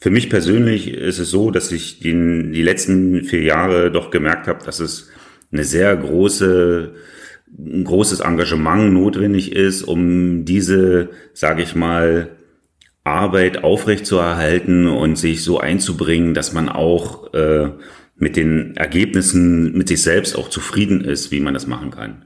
Für mich persönlich ist es so, dass ich den, die letzten vier Jahre doch gemerkt habe, dass es eine sehr große, ein großes Engagement notwendig ist, um diese, sage ich mal, Arbeit aufrechtzuerhalten und sich so einzubringen, dass man auch äh, mit den Ergebnissen, mit sich selbst auch zufrieden ist, wie man das machen kann.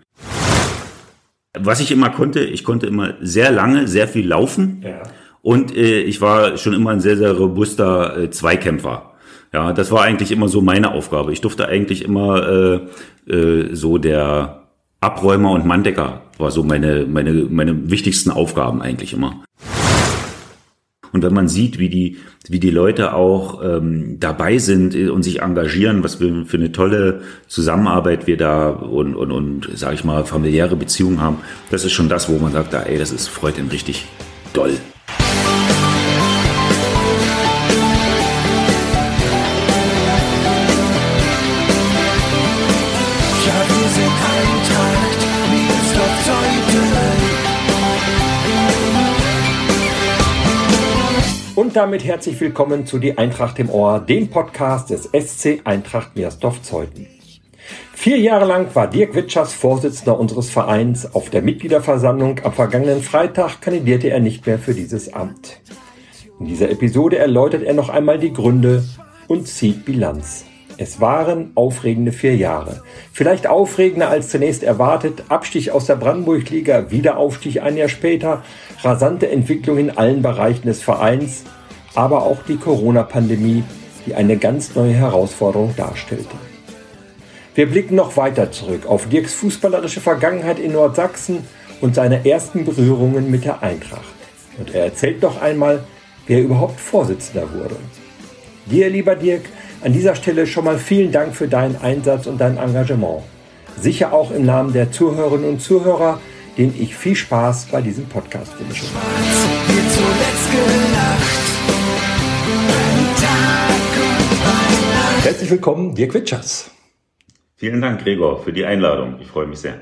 Was ich immer konnte, ich konnte immer sehr lange, sehr viel laufen. Ja. Und äh, ich war schon immer ein sehr, sehr robuster äh, Zweikämpfer. Ja, das war eigentlich immer so meine Aufgabe. Ich durfte eigentlich immer äh, äh, so der Abräumer und Manndecker war so meine, meine, meine wichtigsten Aufgaben eigentlich immer. Und wenn man sieht, wie die, wie die Leute auch ähm, dabei sind und sich engagieren, was wir für eine tolle Zusammenarbeit wir da und, und, und sage ich mal, familiäre Beziehungen haben, das ist schon das, wo man sagt, ey, das ist freut ihn richtig doll. Damit herzlich willkommen zu Die Eintracht im Ohr, dem Podcast des SC Eintracht Meersdorf-Zeuthen. Vier Jahre lang war Dirk Witschers Vorsitzender unseres Vereins. Auf der Mitgliederversammlung am vergangenen Freitag kandidierte er nicht mehr für dieses Amt. In dieser Episode erläutert er noch einmal die Gründe und zieht Bilanz. Es waren aufregende vier Jahre. Vielleicht aufregender als zunächst erwartet. Abstieg aus der Brandenburg-Liga, Wiederaufstieg ein Jahr später, rasante Entwicklung in allen Bereichen des Vereins aber auch die Corona-Pandemie, die eine ganz neue Herausforderung darstellte. Wir blicken noch weiter zurück auf Dirks fußballerische Vergangenheit in Nordsachsen und seine ersten Berührungen mit der Eintracht. Und er erzählt noch einmal, wer überhaupt Vorsitzender wurde. Dir, lieber Dirk, an dieser Stelle schon mal vielen Dank für deinen Einsatz und dein Engagement. Sicher auch im Namen der Zuhörerinnen und Zuhörer, denen ich viel Spaß bei diesem Podcast wünsche. Herzlich willkommen, Dirk Witschers. Vielen Dank, Gregor, für die Einladung. Ich freue mich sehr.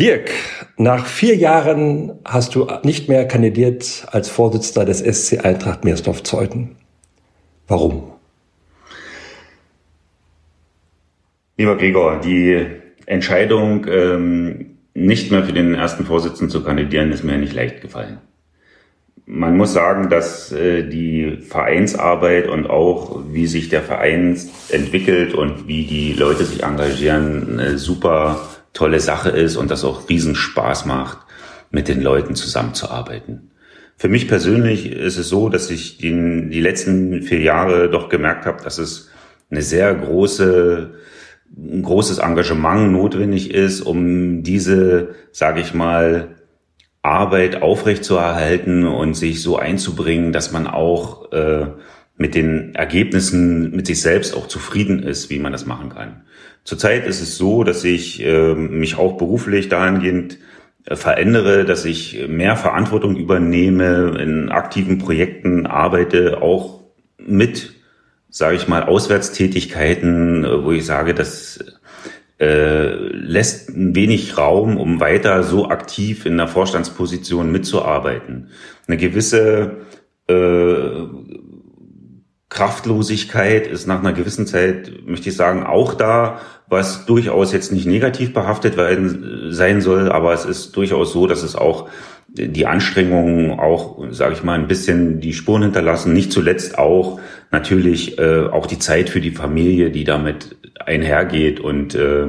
Dirk, nach vier Jahren hast du nicht mehr kandidiert als Vorsitzender des SC Eintracht Meersdorf-Zeuthen. Warum? Lieber Gregor, die Entscheidung, ähm, nicht mehr für den ersten Vorsitzenden zu kandidieren, ist mir nicht leicht gefallen man muss sagen, dass äh, die Vereinsarbeit und auch wie sich der Verein entwickelt und wie die Leute sich engagieren, eine super tolle Sache ist und das auch riesen Spaß macht, mit den Leuten zusammenzuarbeiten. Für mich persönlich ist es so, dass ich die, die letzten vier Jahre doch gemerkt habe, dass es eine sehr große ein großes Engagement notwendig ist, um diese, sage ich mal, Arbeit aufrechtzuerhalten und sich so einzubringen, dass man auch äh, mit den Ergebnissen mit sich selbst auch zufrieden ist, wie man das machen kann. Zurzeit ist es so, dass ich äh, mich auch beruflich dahingehend äh, verändere, dass ich mehr Verantwortung übernehme, in aktiven Projekten arbeite, auch mit, sage ich mal, Auswärtstätigkeiten, äh, wo ich sage, dass äh, lässt ein wenig Raum, um weiter so aktiv in der Vorstandsposition mitzuarbeiten. Eine gewisse äh, Kraftlosigkeit ist nach einer gewissen Zeit, möchte ich sagen, auch da, was durchaus jetzt nicht negativ behaftet werden, sein soll, aber es ist durchaus so, dass es auch die Anstrengungen auch, sage ich mal, ein bisschen die Spuren hinterlassen. Nicht zuletzt auch natürlich äh, auch die Zeit für die Familie, die damit einhergeht und äh,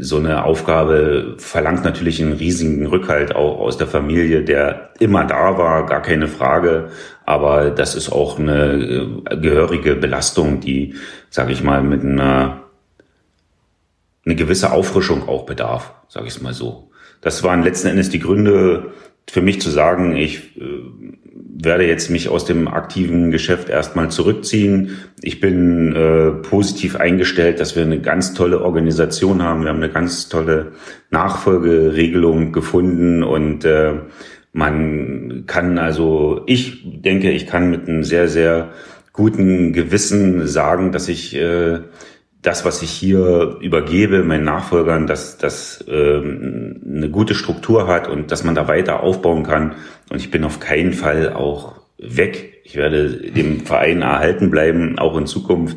so eine Aufgabe verlangt natürlich einen riesigen Rückhalt auch aus der Familie, der immer da war, gar keine Frage. Aber das ist auch eine äh, gehörige Belastung, die, sage ich mal, mit einer eine gewisse Auffrischung auch bedarf, sage ich es mal so. Das waren letzten Endes die Gründe für mich zu sagen, ich äh, werde jetzt mich aus dem aktiven Geschäft erstmal zurückziehen. Ich bin äh, positiv eingestellt, dass wir eine ganz tolle Organisation haben. Wir haben eine ganz tolle Nachfolgeregelung gefunden und äh, man kann also, ich denke, ich kann mit einem sehr, sehr guten Gewissen sagen, dass ich äh, das, was ich hier übergebe, meinen Nachfolgern, dass das ähm, eine gute Struktur hat und dass man da weiter aufbauen kann. Und ich bin auf keinen Fall auch weg. Ich werde dem Verein erhalten bleiben, auch in Zukunft,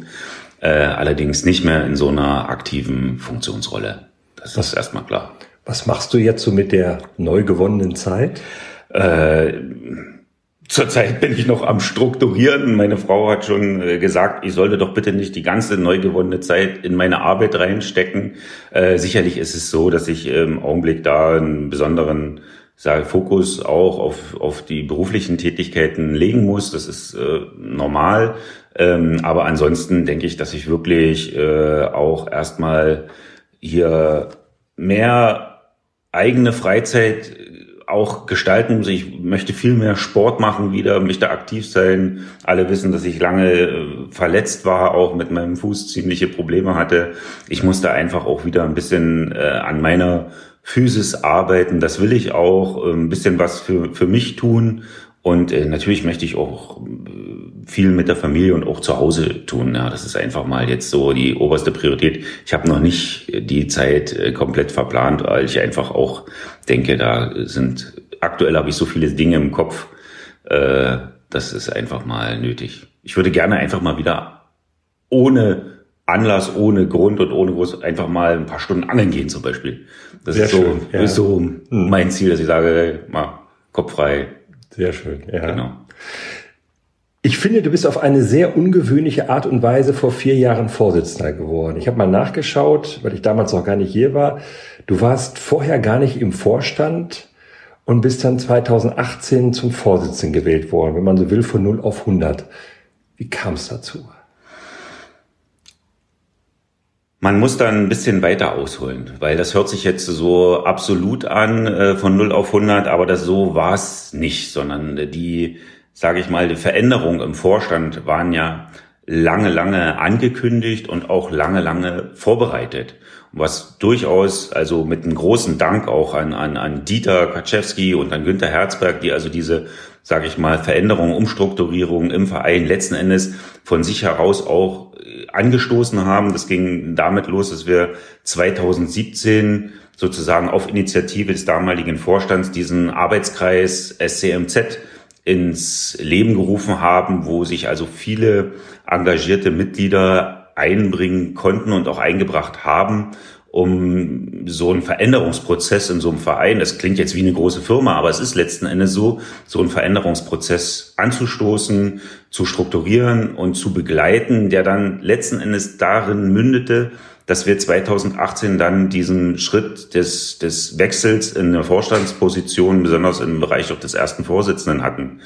äh, allerdings nicht mehr in so einer aktiven Funktionsrolle. Das was, ist erstmal klar. Was machst du jetzt so mit der neu gewonnenen Zeit? Äh, Zurzeit bin ich noch am Strukturieren. Meine Frau hat schon äh, gesagt, ich sollte doch bitte nicht die ganze neu gewonnene Zeit in meine Arbeit reinstecken. Äh, sicherlich ist es so, dass ich im Augenblick da einen besonderen sage, Fokus auch auf, auf die beruflichen Tätigkeiten legen muss. Das ist äh, normal. Ähm, aber ansonsten denke ich, dass ich wirklich äh, auch erstmal hier mehr eigene Freizeit auch gestalten muss. Ich möchte viel mehr Sport machen wieder, möchte aktiv sein. Alle wissen, dass ich lange äh, verletzt war, auch mit meinem Fuß ziemliche Probleme hatte. Ich musste einfach auch wieder ein bisschen äh, an meiner Physis arbeiten. Das will ich auch. Äh, ein bisschen was für, für mich tun. Und äh, natürlich möchte ich auch äh, viel mit der Familie und auch zu Hause tun. Ja, das ist einfach mal jetzt so die oberste Priorität. Ich habe noch nicht die Zeit äh, komplett verplant, weil ich einfach auch denke, da sind aktuell habe ich so viele Dinge im Kopf. Äh, das ist einfach mal nötig. Ich würde gerne einfach mal wieder ohne Anlass, ohne Grund und ohne groß einfach mal ein paar Stunden angeln gehen zum Beispiel. Das Sehr ist so, schön, ja. ist so hm. mein Ziel, dass ich sage, mal Kopf frei, sehr schön, ja. Genau. Ich finde, du bist auf eine sehr ungewöhnliche Art und Weise vor vier Jahren Vorsitzender geworden. Ich habe mal nachgeschaut, weil ich damals noch gar nicht hier war. Du warst vorher gar nicht im Vorstand und bist dann 2018 zum Vorsitzenden gewählt worden, wenn man so will, von 0 auf 100. Wie kam es dazu? Man muss dann ein bisschen weiter ausholen, weil das hört sich jetzt so absolut an äh, von 0 auf 100, aber das so war es nicht, sondern die, sage ich mal, die Veränderungen im Vorstand waren ja lange, lange angekündigt und auch lange, lange vorbereitet. Was durchaus, also mit einem großen Dank auch an, an, an Dieter Kaczewski und an Günter Herzberg, die also diese, sage ich mal, Veränderungen, Umstrukturierungen im Verein letzten Endes von sich heraus auch angestoßen haben. Das ging damit los, dass wir 2017 sozusagen auf Initiative des damaligen Vorstands diesen Arbeitskreis SCMZ ins Leben gerufen haben, wo sich also viele engagierte Mitglieder einbringen konnten und auch eingebracht haben, um so einen Veränderungsprozess in so einem Verein, das klingt jetzt wie eine große Firma, aber es ist letzten Endes so, so einen Veränderungsprozess anzustoßen, zu strukturieren und zu begleiten, der dann letzten Endes darin mündete, dass wir 2018 dann diesen Schritt des, des Wechsels in der Vorstandsposition, besonders im Bereich auch des ersten Vorsitzenden hatten.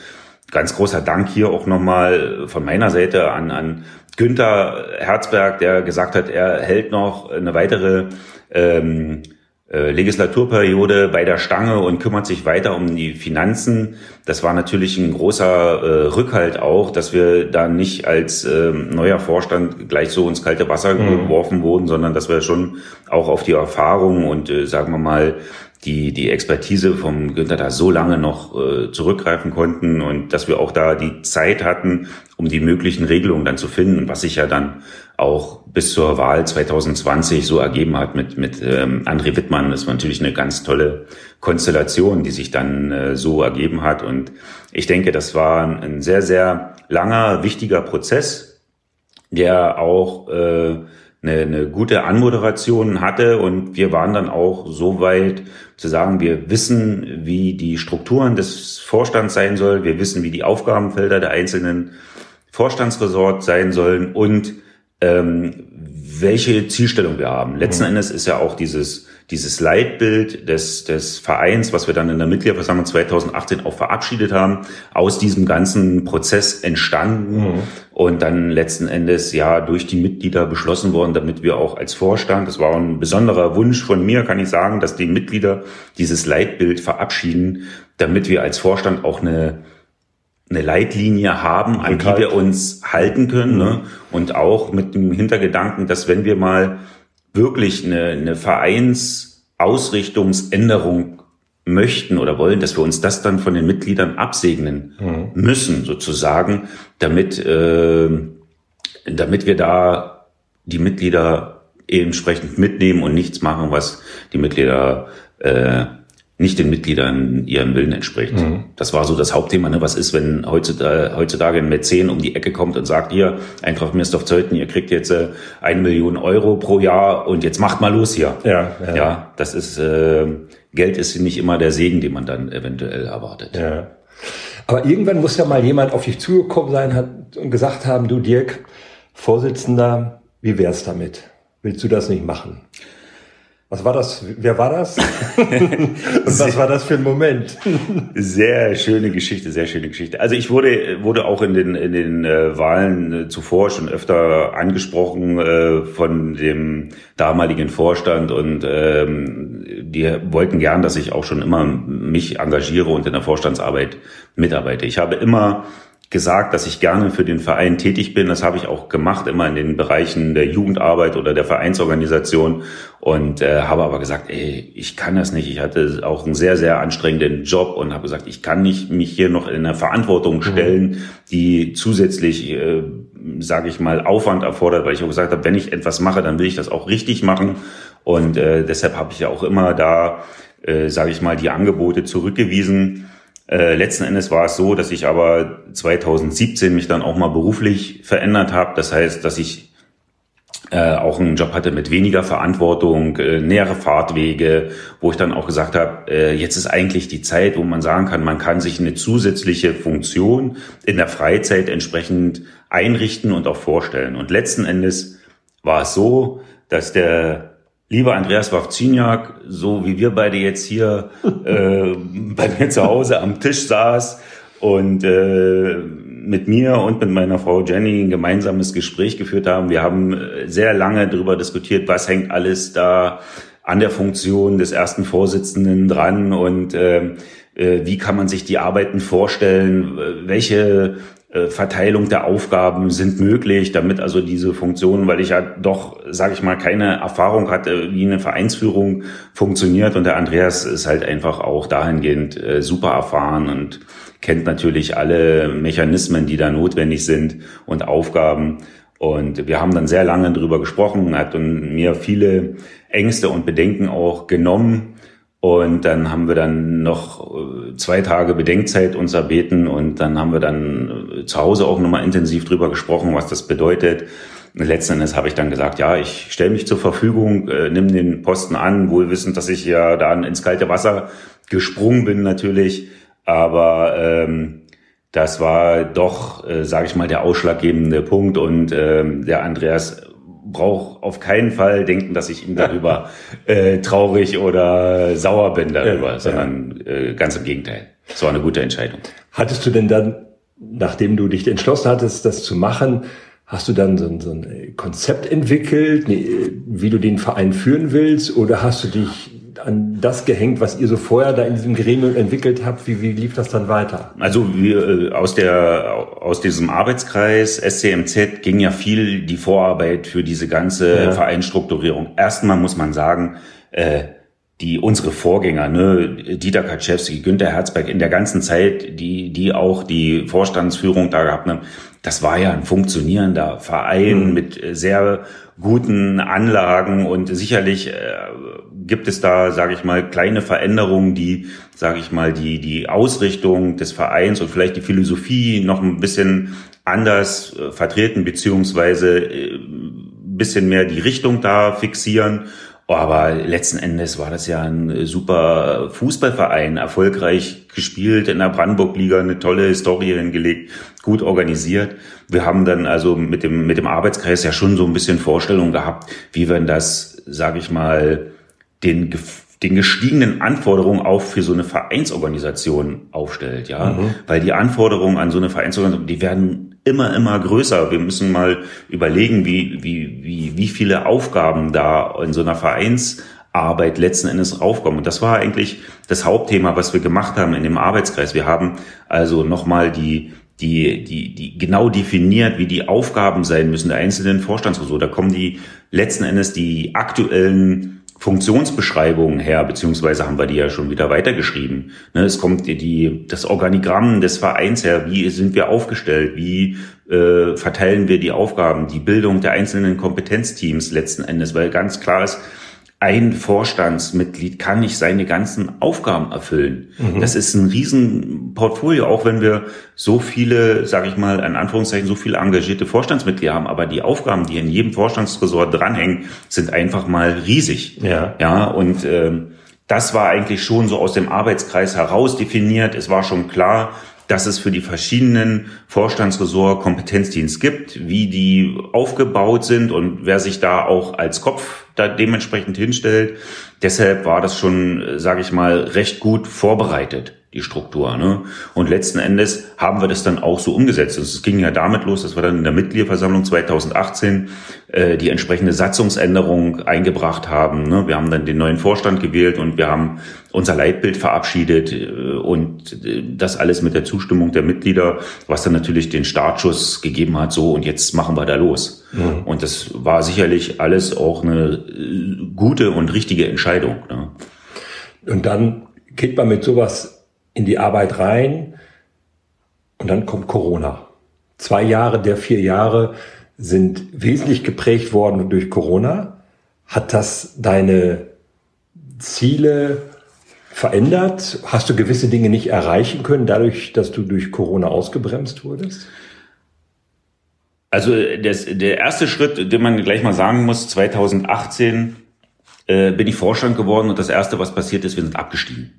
Ganz großer Dank hier auch nochmal von meiner Seite an, an Günther Herzberg, der gesagt hat, er hält noch eine weitere ähm, äh, Legislaturperiode bei der Stange und kümmert sich weiter um die Finanzen. Das war natürlich ein großer äh, Rückhalt auch, dass wir da nicht als äh, neuer Vorstand gleich so ins kalte Wasser mhm. geworfen wurden, sondern dass wir schon auch auf die Erfahrung und äh, sagen wir mal die, die Expertise vom Günther da so lange noch äh, zurückgreifen konnten und dass wir auch da die Zeit hatten, um die möglichen Regelungen dann zu finden, was sich ja dann auch bis zur Wahl 2020 so ergeben hat mit, mit ähm, André Wittmann. Das war natürlich eine ganz tolle Konstellation, die sich dann äh, so ergeben hat. Und ich denke, das war ein sehr, sehr langer, wichtiger Prozess, der auch äh, eine, eine gute Anmoderation hatte und wir waren dann auch so weit zu sagen, wir wissen, wie die Strukturen des Vorstands sein sollen, wir wissen, wie die Aufgabenfelder der einzelnen Vorstandsresorts sein sollen und ähm, welche Zielstellung wir haben. Letzten mhm. Endes ist ja auch dieses, dieses Leitbild des, des Vereins, was wir dann in der Mitgliederversammlung 2018 auch verabschiedet haben, aus diesem ganzen Prozess entstanden mhm. und dann letzten Endes ja durch die Mitglieder beschlossen worden, damit wir auch als Vorstand, das war ein besonderer Wunsch von mir, kann ich sagen, dass die Mitglieder dieses Leitbild verabschieden, damit wir als Vorstand auch eine eine Leitlinie haben, an die wir uns halten können. Ne? Und auch mit dem Hintergedanken, dass wenn wir mal wirklich eine, eine Vereinsausrichtungsänderung möchten oder wollen, dass wir uns das dann von den Mitgliedern absegnen mhm. müssen, sozusagen, damit, äh, damit wir da die Mitglieder entsprechend mitnehmen und nichts machen, was die Mitglieder äh, nicht den Mitgliedern ihrem Willen entspricht. Mhm. Das war so das Hauptthema. Ne? Was ist, wenn heutzutage, heutzutage ein Mäzen um die Ecke kommt und sagt, hier, Eintracht Mirsdorf-Zeuthen, ihr kriegt jetzt äh, eine Million Euro pro Jahr und jetzt macht mal los hier. Ja, ja. ja das ist, äh, Geld ist nicht immer der Segen, den man dann eventuell erwartet. Ja. Aber irgendwann muss ja mal jemand auf dich zugekommen sein hat und gesagt haben, du Dirk, Vorsitzender, wie wär's damit? Willst du das nicht machen? Was war das? Wer war das? Und was war das für ein Moment? Sehr schöne Geschichte, sehr schöne Geschichte. Also ich wurde wurde auch in den in den äh, Wahlen äh, zuvor schon öfter angesprochen äh, von dem damaligen Vorstand und ähm, die wollten gern, dass ich auch schon immer mich engagiere und in der Vorstandsarbeit mitarbeite. Ich habe immer gesagt, dass ich gerne für den Verein tätig bin. Das habe ich auch gemacht, immer in den Bereichen der Jugendarbeit oder der Vereinsorganisation und äh, habe aber gesagt, ey, ich kann das nicht. Ich hatte auch einen sehr, sehr anstrengenden Job und habe gesagt, ich kann nicht mich hier noch in eine Verantwortung mhm. stellen, die zusätzlich, äh, sage ich mal, Aufwand erfordert, weil ich auch gesagt habe, wenn ich etwas mache, dann will ich das auch richtig machen und äh, deshalb habe ich ja auch immer da, äh, sage ich mal, die Angebote zurückgewiesen äh, letzten Endes war es so, dass ich aber 2017 mich dann auch mal beruflich verändert habe. Das heißt, dass ich äh, auch einen Job hatte mit weniger Verantwortung, äh, nähere Fahrtwege, wo ich dann auch gesagt habe, äh, jetzt ist eigentlich die Zeit, wo man sagen kann, man kann sich eine zusätzliche Funktion in der Freizeit entsprechend einrichten und auch vorstellen. Und letzten Endes war es so, dass der Lieber Andreas Wawziniak, so wie wir beide jetzt hier äh, bei mir zu Hause am Tisch saß und äh, mit mir und mit meiner Frau Jenny ein gemeinsames Gespräch geführt haben. Wir haben äh, sehr lange darüber diskutiert, was hängt alles da an der Funktion des ersten Vorsitzenden dran und äh, äh wie kann man sich die Arbeiten vorstellen, welche Verteilung der Aufgaben sind möglich, damit also diese Funktionen, weil ich ja doch, sage ich mal, keine Erfahrung hatte, wie eine Vereinsführung funktioniert und der Andreas ist halt einfach auch dahingehend äh, super erfahren und kennt natürlich alle Mechanismen, die da notwendig sind und Aufgaben. Und wir haben dann sehr lange drüber gesprochen, hat mir viele Ängste und Bedenken auch genommen und dann haben wir dann noch äh, zwei Tage Bedenkzeit uns erbeten und dann haben wir dann äh, zu Hause auch nochmal intensiv drüber gesprochen, was das bedeutet. Letzten Endes habe ich dann gesagt, ja, ich stelle mich zur Verfügung, äh, nimm den Posten an, wohl wissend, dass ich ja dann ins kalte Wasser gesprungen bin natürlich. Aber ähm, das war doch, äh, sage ich mal, der ausschlaggebende Punkt. Und ähm, der Andreas brauche auf keinen Fall denken, dass ich ihm darüber äh, traurig oder sauer bin darüber, ja, sondern ja. Äh, ganz im Gegenteil. Es war eine gute Entscheidung. Hattest du denn dann, nachdem du dich entschlossen hattest, das zu machen, hast du dann so ein, so ein Konzept entwickelt, wie du den Verein führen willst, oder hast du dich an das gehängt, was ihr so vorher da in diesem Gremium entwickelt habt? Wie, wie lief das dann weiter? Also wir, äh, aus der aus diesem Arbeitskreis SCMZ ging ja viel die Vorarbeit für diese ganze ja. Vereinsstrukturierung. Erstmal muss man sagen, äh, die unsere Vorgänger, ne, Dieter Kaczewski, Günter Herzberg, in der ganzen Zeit, die die auch die Vorstandsführung da gehabt haben, das war ja ein funktionierender Verein mhm. mit sehr guten Anlagen und sicherlich äh, gibt es da, sage ich mal, kleine Veränderungen, die, sage ich mal, die die Ausrichtung des Vereins und vielleicht die Philosophie noch ein bisschen anders äh, vertreten beziehungsweise äh, bisschen mehr die Richtung da fixieren. Aber letzten Endes war das ja ein super Fußballverein, erfolgreich gespielt in der Brandenburg-Liga, eine tolle Historie hingelegt, gut organisiert. Wir haben dann also mit dem, mit dem Arbeitskreis ja schon so ein bisschen Vorstellung gehabt, wie wir das, sage ich mal, den, den gestiegenen Anforderungen auch für so eine Vereinsorganisation aufstellt, ja. Mhm. Weil die Anforderungen an so eine Vereinsorganisation, die werden immer, immer größer. Wir müssen mal überlegen, wie, wie, wie, wie viele Aufgaben da in so einer Vereinsarbeit letzten Endes raufkommen. Und das war eigentlich das Hauptthema, was wir gemacht haben in dem Arbeitskreis. Wir haben also nochmal die, die, die, die genau definiert, wie die Aufgaben sein müssen der einzelnen Vorstandsressorts. Da kommen die letzten Endes die aktuellen Funktionsbeschreibungen her, beziehungsweise haben wir die ja schon wieder weitergeschrieben. Ne, es kommt die, das Organigramm des Vereins her, wie sind wir aufgestellt, wie äh, verteilen wir die Aufgaben, die Bildung der einzelnen Kompetenzteams letzten Endes, weil ganz klar ist, ein Vorstandsmitglied kann nicht seine ganzen Aufgaben erfüllen. Mhm. Das ist ein Riesenportfolio, auch wenn wir so viele, sage ich mal, in Anführungszeichen, so viele engagierte Vorstandsmitglieder haben. Aber die Aufgaben, die in jedem Vorstandsresort dranhängen, sind einfach mal riesig. Ja, ja und äh, das war eigentlich schon so aus dem Arbeitskreis heraus definiert. Es war schon klar, dass es für die verschiedenen Vorstandsressort Kompetenzdienst gibt, wie die aufgebaut sind und wer sich da auch als Kopf da dementsprechend hinstellt. Deshalb war das schon, sage ich mal, recht gut vorbereitet die Struktur. Ne? Und letzten Endes haben wir das dann auch so umgesetzt. Also es ging ja damit los, dass wir dann in der Mitgliederversammlung 2018 äh, die entsprechende Satzungsänderung eingebracht haben. Ne? Wir haben dann den neuen Vorstand gewählt und wir haben unser Leitbild verabschiedet äh, und äh, das alles mit der Zustimmung der Mitglieder, was dann natürlich den Startschuss gegeben hat, so und jetzt machen wir da los. Mhm. Und das war sicherlich alles auch eine äh, gute und richtige Entscheidung. Ne? Und dann geht man mit sowas in die Arbeit rein und dann kommt Corona. Zwei Jahre der vier Jahre sind wesentlich geprägt worden durch Corona. Hat das deine Ziele verändert? Hast du gewisse Dinge nicht erreichen können, dadurch, dass du durch Corona ausgebremst wurdest? Also das, der erste Schritt, den man gleich mal sagen muss, 2018 äh, bin ich Vorstand geworden und das Erste, was passiert ist, wir sind abgestiegen.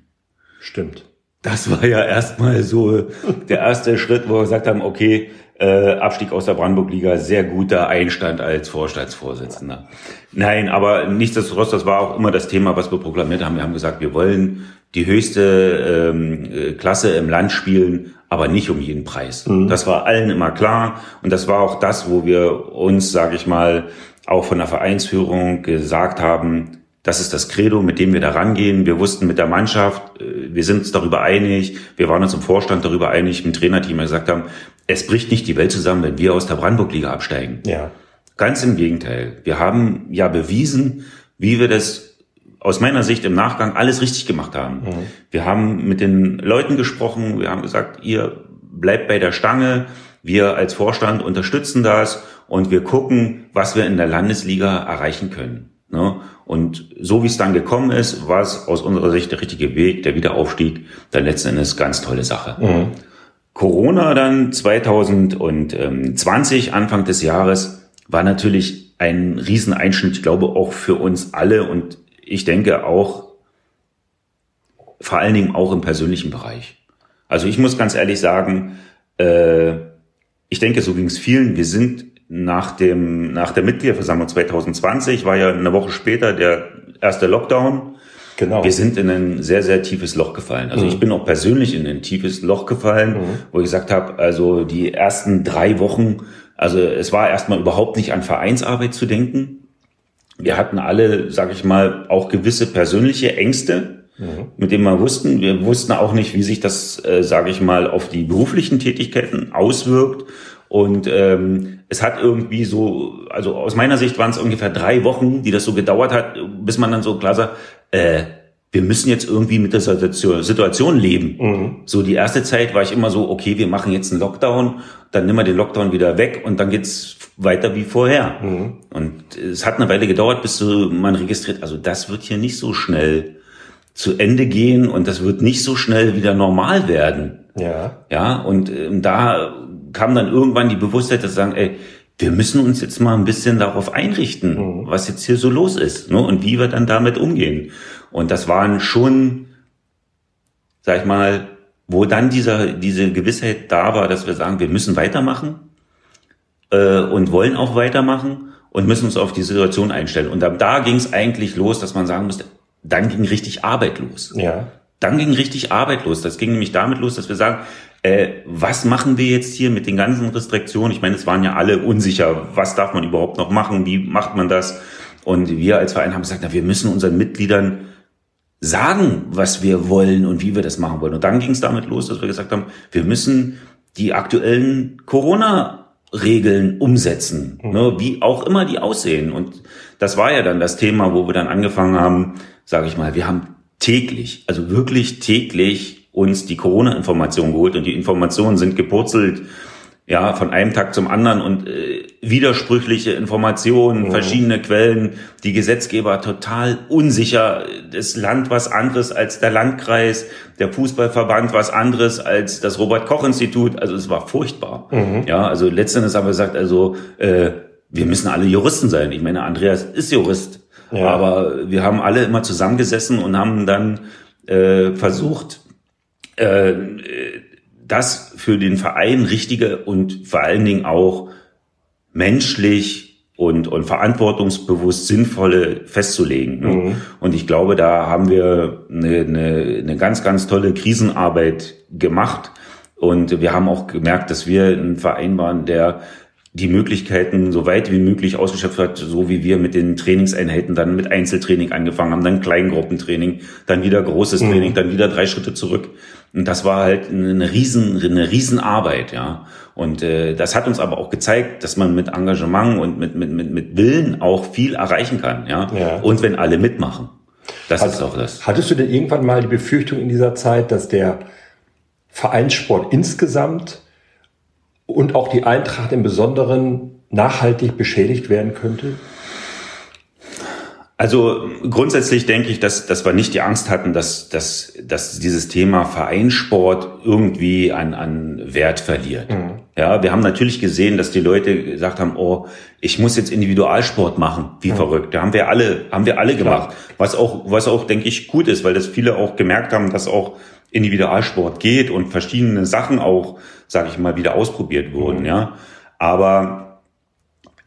Stimmt. Das war ja erstmal so der erste Schritt, wo wir gesagt haben, okay, äh, Abstieg aus der Brandenburg-Liga, sehr guter Einstand als Vorstandsvorsitzender. Nein, aber nichtsdestotrotz, das war auch immer das Thema, was wir proklamiert haben. Wir haben gesagt, wir wollen die höchste ähm, Klasse im Land spielen, aber nicht um jeden Preis. Mhm. Das war allen immer klar und das war auch das, wo wir uns, sage ich mal, auch von der Vereinsführung gesagt haben, das ist das Credo, mit dem wir da rangehen. Wir wussten mit der Mannschaft, äh, wir sind uns darüber einig, wir waren uns im Vorstand darüber einig, im Trainerteam, wir gesagt haben, es bricht nicht die Welt zusammen, wenn wir aus der Brandenburg-Liga absteigen. Ja. Ganz im Gegenteil. Wir haben ja bewiesen, wie wir das aus meiner Sicht im Nachgang alles richtig gemacht haben. Mhm. Wir haben mit den Leuten gesprochen, wir haben gesagt, ihr bleibt bei der Stange, wir als Vorstand unterstützen das und wir gucken, was wir in der Landesliga erreichen können. Ne? Und so wie es dann gekommen ist, war es aus unserer Sicht der richtige Weg, der Wiederaufstieg, dann letzten Endes ganz tolle Sache. Mhm. Corona dann 2020, Anfang des Jahres, war natürlich ein Rieseneinschnitt, ich glaube auch für uns alle und ich denke auch vor allen Dingen auch im persönlichen Bereich. Also ich muss ganz ehrlich sagen, äh, ich denke, so ging es vielen. Wir sind nach dem, nach der Mitgliederversammlung 2020 war ja eine Woche später der erste Lockdown. Genau. Wir sind in ein sehr, sehr tiefes Loch gefallen. Also mhm. ich bin auch persönlich in ein tiefes Loch gefallen, mhm. wo ich gesagt habe, also die ersten drei Wochen, also es war erstmal überhaupt nicht an Vereinsarbeit zu denken. Wir hatten alle, sag ich mal, auch gewisse persönliche Ängste, mhm. mit denen wir wussten. Wir wussten auch nicht, wie sich das, äh, sage ich mal, auf die beruflichen Tätigkeiten auswirkt. Und ähm, es hat irgendwie so, also aus meiner Sicht waren es ungefähr drei Wochen, die das so gedauert hat, bis man dann so klar sagt, äh, wir müssen jetzt irgendwie mit der Situation leben. Mhm. So die erste Zeit war ich immer so, okay, wir machen jetzt einen Lockdown, dann nehmen wir den Lockdown wieder weg und dann geht's weiter wie vorher. Mhm. Und es hat eine Weile gedauert, bis so man registriert, also das wird hier nicht so schnell zu Ende gehen und das wird nicht so schnell wieder normal werden. Ja. Ja, und ähm, da kam dann irgendwann die Bewusstheit, dass sagen, ey, wir müssen uns jetzt mal ein bisschen darauf einrichten, mhm. was jetzt hier so los ist ne, und wie wir dann damit umgehen. Und das waren schon, sag ich mal, wo dann dieser, diese Gewissheit da war, dass wir sagen, wir müssen weitermachen äh, und wollen auch weitermachen und müssen uns auf die Situation einstellen. Und da, da ging es eigentlich los, dass man sagen musste, dann ging richtig Arbeit los. Ja. Dann ging richtig Arbeit los. Das ging nämlich damit los, dass wir sagen, äh, was machen wir jetzt hier mit den ganzen Restriktionen? Ich meine, es waren ja alle unsicher, was darf man überhaupt noch machen, wie macht man das? Und wir als Verein haben gesagt, na, wir müssen unseren Mitgliedern sagen, was wir wollen und wie wir das machen wollen. Und dann ging es damit los, dass wir gesagt haben, wir müssen die aktuellen Corona-Regeln umsetzen, mhm. ne, wie auch immer die aussehen. Und das war ja dann das Thema, wo wir dann angefangen haben, sage ich mal, wir haben täglich, also wirklich täglich uns die Corona-Information geholt und die Informationen sind gepurzelt ja, von einem Tag zum anderen und äh, widersprüchliche Informationen, mhm. verschiedene Quellen, die Gesetzgeber total unsicher, das Land was anderes als der Landkreis, der Fußballverband was anderes als das Robert Koch Institut, also es war furchtbar. Mhm. Ja, also letztendlich haben wir gesagt, also äh, wir müssen alle Juristen sein. Ich meine, Andreas ist Jurist, ja. aber wir haben alle immer zusammengesessen und haben dann äh, versucht, äh, das für den Verein richtige und vor allen Dingen auch menschlich und, und verantwortungsbewusst sinnvolle festzulegen. Ne? Mhm. Und ich glaube, da haben wir eine, eine, eine ganz, ganz tolle Krisenarbeit gemacht. Und wir haben auch gemerkt, dass wir ein Verein waren, der die Möglichkeiten so weit wie möglich ausgeschöpft hat, so wie wir mit den Trainingseinheiten dann mit Einzeltraining angefangen haben, dann Kleingruppentraining, dann wieder großes mhm. Training, dann wieder drei Schritte zurück. Und das war halt eine riesen, eine Riesenarbeit, ja. Und äh, das hat uns aber auch gezeigt, dass man mit Engagement und mit, mit, mit, mit Willen auch viel erreichen kann, ja. ja. Und wenn alle mitmachen. Das Hat, ist auch das. Hattest du denn irgendwann mal die Befürchtung in dieser Zeit, dass der Vereinssport insgesamt und auch die Eintracht im Besonderen nachhaltig beschädigt werden könnte? Also grundsätzlich denke ich, dass, dass wir nicht die Angst hatten, dass, dass, dass dieses Thema Vereinssport irgendwie an, an Wert verliert. Mhm. Ja, wir haben natürlich gesehen, dass die Leute gesagt haben, oh, ich muss jetzt Individualsport machen, wie mhm. verrückt. Da haben wir alle, haben wir alle gemacht. Was auch, was auch, denke ich, gut ist, weil das viele auch gemerkt haben, dass auch Individualsport geht und verschiedene Sachen auch, sage ich mal, wieder ausprobiert wurden. Mhm. Ja, aber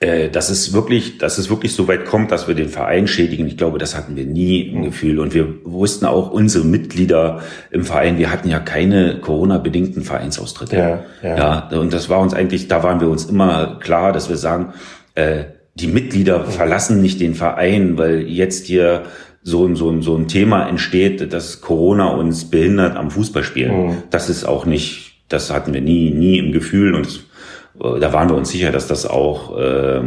äh, dass es wirklich, dass es wirklich so weit kommt, dass wir den Verein schädigen. Ich glaube, das hatten wir nie im mhm. Gefühl. Und wir wussten auch unsere Mitglieder im Verein, wir hatten ja keine Corona-bedingten Vereinsaustritte. Ja, ja. ja, und das war uns eigentlich, da waren wir uns immer klar, dass wir sagen, äh, die Mitglieder mhm. verlassen nicht den Verein, weil jetzt hier so ein, so ein, so ein Thema entsteht, dass Corona uns behindert am Fußballspielen. Mhm. Das ist auch nicht, das hatten wir nie, nie im Gefühl und da waren wir uns sicher, dass das auch äh,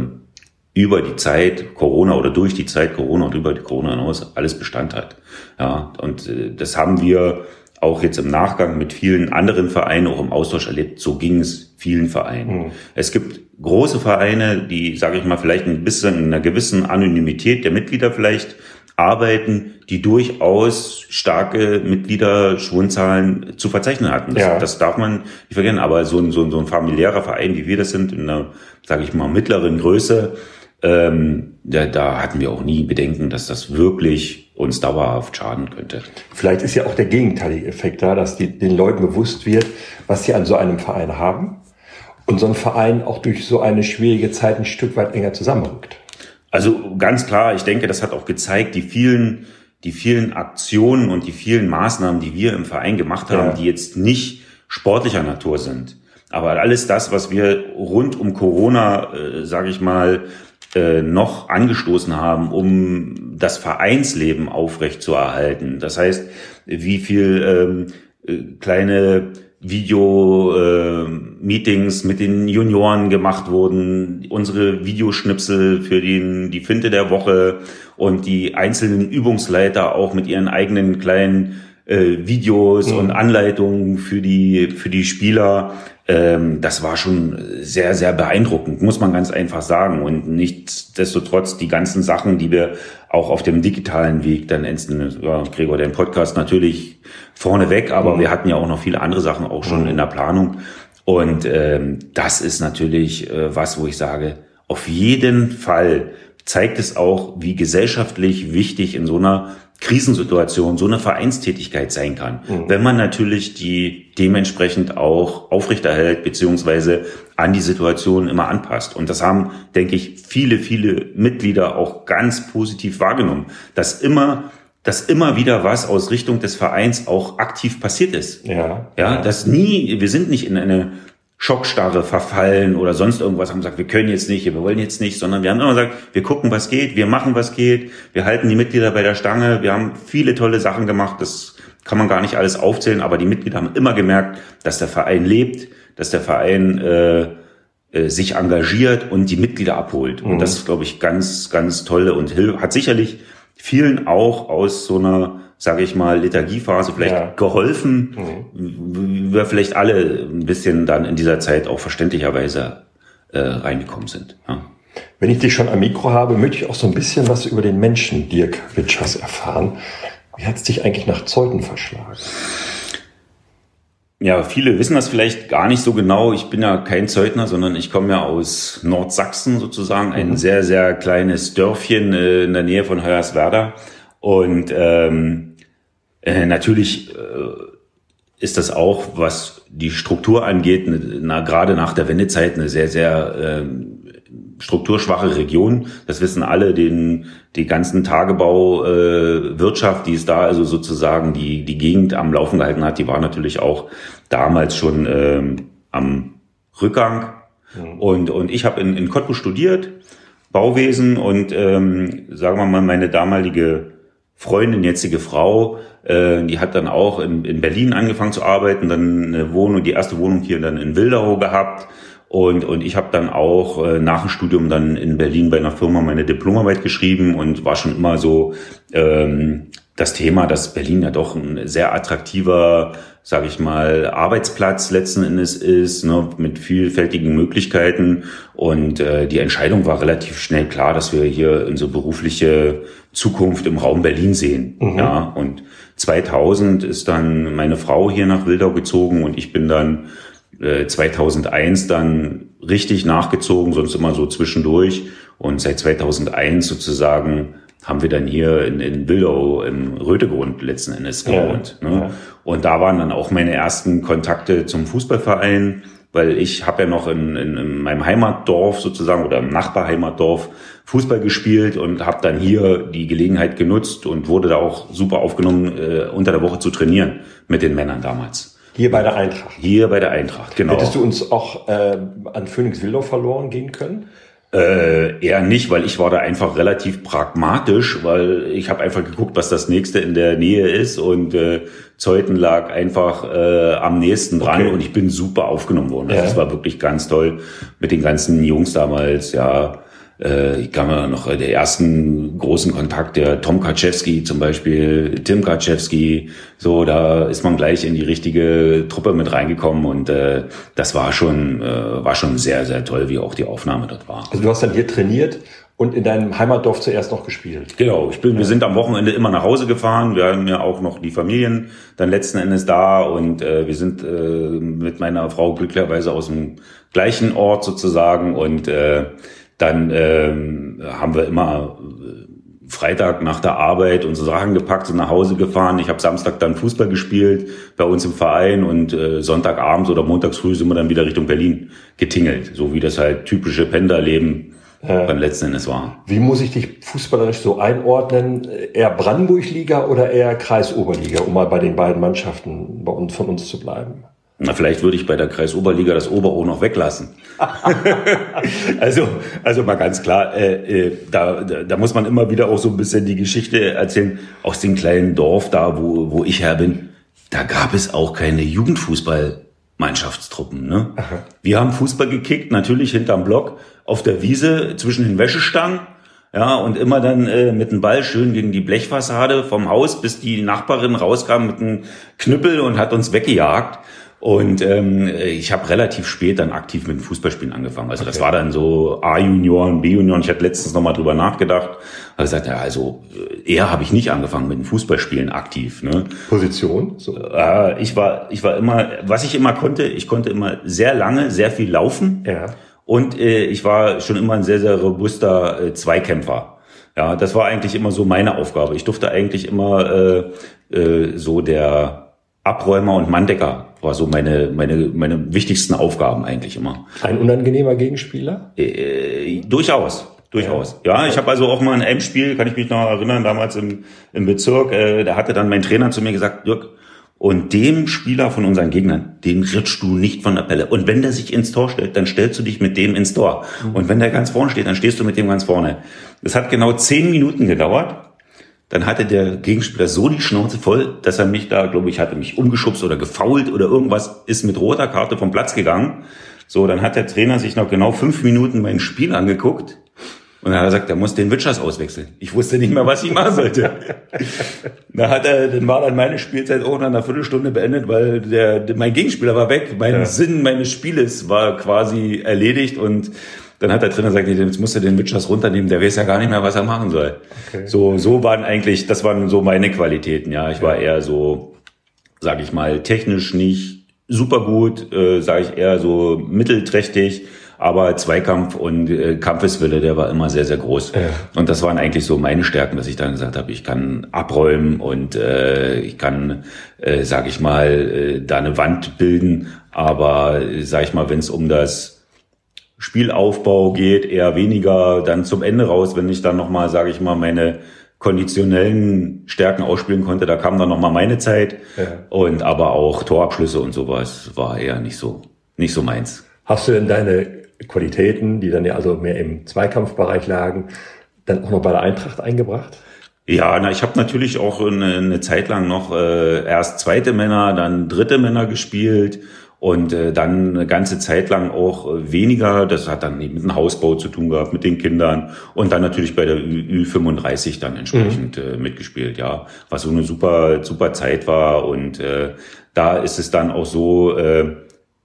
über die Zeit Corona oder durch die Zeit Corona und über die Corona hinaus alles Bestand hat. Ja, und äh, das haben wir auch jetzt im Nachgang mit vielen anderen Vereinen auch im Austausch erlebt. So ging es vielen Vereinen. Mhm. Es gibt große Vereine, die, sage ich mal, vielleicht ein bisschen in einer gewissen Anonymität der Mitglieder vielleicht arbeiten, die durchaus starke Mitgliederschwundzahlen zu verzeichnen hatten. Das, ja. das darf man nicht vergessen. Aber so ein, so, ein, so ein familiärer Verein, wie wir das sind, in einer, sage ich mal, mittleren Größe, ähm, da, da hatten wir auch nie Bedenken, dass das wirklich uns dauerhaft schaden könnte. Vielleicht ist ja auch der gegenteilige Effekt da, dass die, den Leuten bewusst wird, was sie an so einem Verein haben und so ein Verein auch durch so eine schwierige Zeit ein Stück weit enger zusammenrückt. Also ganz klar, ich denke, das hat auch gezeigt, die vielen, die vielen Aktionen und die vielen Maßnahmen, die wir im Verein gemacht haben, ja. die jetzt nicht sportlicher Natur sind. Aber alles das, was wir rund um Corona, äh, sage ich mal, äh, noch angestoßen haben, um das Vereinsleben aufrecht zu erhalten. Das heißt, wie viel ähm, äh, kleine Video-Meetings äh, mit den Junioren gemacht wurden, unsere Videoschnipsel für den, die Finte der Woche und die einzelnen Übungsleiter auch mit ihren eigenen kleinen äh, Videos mhm. und Anleitungen für die, für die Spieler. Ähm, das war schon sehr, sehr beeindruckend, muss man ganz einfach sagen. Und nichtsdestotrotz die ganzen Sachen, die wir auch auf dem digitalen Weg dann enden, ja, Gregor, den Podcast natürlich vorneweg, aber mhm. wir hatten ja auch noch viele andere Sachen auch schon mhm. in der Planung. Und ähm, das ist natürlich äh, was, wo ich sage, auf jeden Fall zeigt es auch, wie gesellschaftlich wichtig in so einer Krisensituation so eine Vereinstätigkeit sein kann, mhm. wenn man natürlich die dementsprechend auch aufrechterhält beziehungsweise an die Situation immer anpasst. Und das haben, denke ich, viele, viele Mitglieder auch ganz positiv wahrgenommen, dass immer dass immer wieder was aus Richtung des Vereins auch aktiv passiert ist. Ja. Ja, dass nie, wir sind nicht in eine Schockstarre verfallen oder sonst irgendwas, haben gesagt, wir können jetzt nicht, wir wollen jetzt nicht, sondern wir haben immer gesagt, wir gucken, was geht, wir machen, was geht, wir halten die Mitglieder bei der Stange, wir haben viele tolle Sachen gemacht, das kann man gar nicht alles aufzählen, aber die Mitglieder haben immer gemerkt, dass der Verein lebt, dass der Verein äh, äh, sich engagiert und die Mitglieder abholt. Mhm. Und das ist, glaube ich, ganz, ganz toll und hat sicherlich vielen auch aus so einer sage ich mal, Liturgiephase vielleicht ja. geholfen, mhm. wir vielleicht alle ein bisschen dann in dieser Zeit auch verständlicherweise äh, reingekommen sind. Ja. Wenn ich dich schon am Mikro habe, möchte ich auch so ein bisschen was über den Menschen Dirk Witschers erfahren. Wie hat es dich eigentlich nach Zeuthen verschlagen? Ja, viele wissen das vielleicht gar nicht so genau. Ich bin ja kein Zeutner, sondern ich komme ja aus Nordsachsen sozusagen, ein mhm. sehr, sehr kleines Dörfchen äh, in der Nähe von Hoyerswerda. Und ähm, äh, natürlich äh, ist das auch, was die Struktur angeht, na, gerade nach der Wendezeit eine sehr, sehr ähm, strukturschwache Region. Das wissen alle, den, die ganzen Tagebauwirtschaft, äh, die ist da also sozusagen die, die Gegend am Laufen gehalten hat, die war natürlich auch damals schon ähm, am Rückgang. Mhm. Und, und ich habe in, in Cottbus studiert, Bauwesen und ähm, sagen wir mal, meine damalige Freundin, jetzige Frau, äh, die hat dann auch in, in Berlin angefangen zu arbeiten, dann eine Wohnung, die erste Wohnung hier dann in Wildau gehabt. Und, und ich habe dann auch äh, nach dem Studium dann in Berlin bei einer Firma meine Diplomarbeit geschrieben und war schon immer so ähm, das Thema, dass Berlin ja doch ein sehr attraktiver, sage ich mal, Arbeitsplatz letzten Endes ist, ne, mit vielfältigen Möglichkeiten. Und äh, die Entscheidung war relativ schnell klar, dass wir hier unsere berufliche Zukunft im Raum Berlin sehen. Mhm. Ja, und 2000 ist dann meine Frau hier nach Wildau gezogen und ich bin dann 2001 äh, dann richtig nachgezogen, sonst immer so zwischendurch. Und seit 2001 sozusagen haben wir dann hier in, in Wildau im Rötegrund letzten Endes gewohnt. Ja, ne? Ja. Und da waren dann auch meine ersten Kontakte zum Fußballverein, weil ich habe ja noch in, in, in meinem Heimatdorf sozusagen oder im Nachbarheimatdorf Fußball gespielt und habe dann hier die Gelegenheit genutzt und wurde da auch super aufgenommen, äh, unter der Woche zu trainieren mit den Männern damals. Hier bei der Eintracht. Hier bei der Eintracht, genau. Hättest du uns auch äh, an Phoenix Wildau verloren gehen können? Äh, eher nicht, weil ich war da einfach relativ pragmatisch, weil ich habe einfach geguckt, was das nächste in der Nähe ist und äh, Zeuthen lag einfach äh, am nächsten dran okay. und ich bin super aufgenommen worden. Also ja. Das war wirklich ganz toll mit den ganzen Jungs damals, ja äh, ich kann mir noch der ersten großen Kontakt, der Tom Kaczewski zum Beispiel, Tim Kaczewski, so, da ist man gleich in die richtige Truppe mit reingekommen und äh, das war schon, äh, war schon sehr, sehr toll, wie auch die Aufnahme dort war. Also du hast dann hier trainiert und in deinem Heimatdorf zuerst noch gespielt. Genau, ich bin, ja. wir sind am Wochenende immer nach Hause gefahren. Wir haben ja auch noch die Familien dann letzten Endes da und äh, wir sind äh, mit meiner Frau glücklicherweise aus dem gleichen Ort sozusagen und äh, dann ähm, haben wir immer äh, Freitag nach der Arbeit unsere Sachen gepackt und nach Hause gefahren. Ich habe Samstag dann Fußball gespielt bei uns im Verein und äh, Sonntagabends oder montags früh sind wir dann wieder Richtung Berlin getingelt, so wie das halt typische Penderleben äh, beim letzten Endes war. Wie muss ich dich fußballerisch so einordnen? Eher Brandenburg-Liga oder eher Kreisoberliga, um mal bei den beiden Mannschaften bei uns, von uns zu bleiben? Na, vielleicht würde ich bei der Kreisoberliga das Oberhoch noch weglassen. also, also mal ganz klar, äh, äh, da, da muss man immer wieder auch so ein bisschen die Geschichte erzählen aus dem kleinen Dorf da, wo, wo ich her bin. Da gab es auch keine Jugendfußballmannschaftstruppen. Ne? Wir haben Fußball gekickt, natürlich hinterm Block, auf der Wiese zwischen den Wäschestangen. Ja, und immer dann äh, mit dem Ball schön gegen die Blechfassade vom Haus, bis die Nachbarin rauskam mit einem Knüppel und hat uns weggejagt. Und ähm, ich habe relativ spät dann aktiv mit dem Fußballspielen angefangen. Also okay. das war dann so A-Junioren, B-Junioren. Ich hatte letztens nochmal drüber nachgedacht. Also gesagt, ja, also äh, eher habe ich nicht angefangen mit dem Fußballspielen aktiv. Ne? Position? So. Äh, ich war, ich war immer, was ich immer konnte, ich konnte immer sehr lange, sehr viel laufen. Ja. Und äh, ich war schon immer ein sehr, sehr robuster äh, Zweikämpfer. Ja, das war eigentlich immer so meine Aufgabe. Ich durfte eigentlich immer äh, äh, so der Abräumer und Manndecker war so meine, meine, meine wichtigsten Aufgaben eigentlich immer. Ein unangenehmer Gegenspieler? Äh, durchaus. Durchaus. Ja, ich habe also auch mal in einem Spiel, kann ich mich noch erinnern, damals im, im Bezirk, äh, da hatte dann mein Trainer zu mir gesagt, Dirk, und dem Spieler von unseren Gegnern, den ritschst du nicht von der Pelle. Und wenn der sich ins Tor stellt, dann stellst du dich mit dem ins Tor. Mhm. Und wenn der ganz vorne steht, dann stehst du mit dem ganz vorne. Das hat genau zehn Minuten gedauert dann hatte der Gegenspieler so die Schnauze voll, dass er mich da, glaube ich, hatte mich umgeschubst oder gefault oder irgendwas, ist mit roter Karte vom Platz gegangen. So, dann hat der Trainer sich noch genau fünf Minuten mein Spiel angeguckt Und dann hat er gesagt, er muss den Witschers auswechseln. Ich wusste nicht mehr, was ich machen sollte. da hat er, dann war dann meine Spielzeit auch nach einer Viertelstunde beendet, weil der, mein Gegenspieler war weg. Mein ja. Sinn meines Spieles war quasi erledigt und dann hat der Trainer gesagt, jetzt musst du den Witschers runternehmen, der weiß ja gar nicht mehr, was er machen soll. Okay. So, so waren eigentlich, das waren so meine Qualitäten, ja. Ich war eher so, sage ich mal, technisch nicht super gut, äh, sage ich eher so mittelträchtig, aber Zweikampf und äh, Kampfeswille, der war immer sehr, sehr groß. Ja. Und das waren eigentlich so meine Stärken, dass ich dann gesagt habe, ich kann abräumen und äh, ich kann, äh, sage ich mal, äh, da eine Wand bilden. Aber äh, sage ich mal, wenn es um das Spielaufbau geht, eher weniger dann zum Ende raus, wenn ich dann nochmal, sage ich mal, meine konditionellen Stärken ausspielen konnte, da kam dann nochmal meine Zeit. Ja. Und aber auch Torabschlüsse und sowas war eher nicht so, nicht so meins. Hast du denn deine Qualitäten, die dann ja also mehr im Zweikampfbereich lagen, dann auch noch bei der Eintracht eingebracht? Ja, na, ich habe natürlich auch eine, eine Zeit lang noch äh, erst zweite Männer, dann dritte Männer gespielt und äh, dann eine ganze Zeit lang auch äh, weniger. Das hat dann mit dem Hausbau zu tun gehabt, mit den Kindern und dann natürlich bei der Ü 35 dann entsprechend mhm. äh, mitgespielt, ja, was so eine super super Zeit war und äh, da ist es dann auch so. Äh,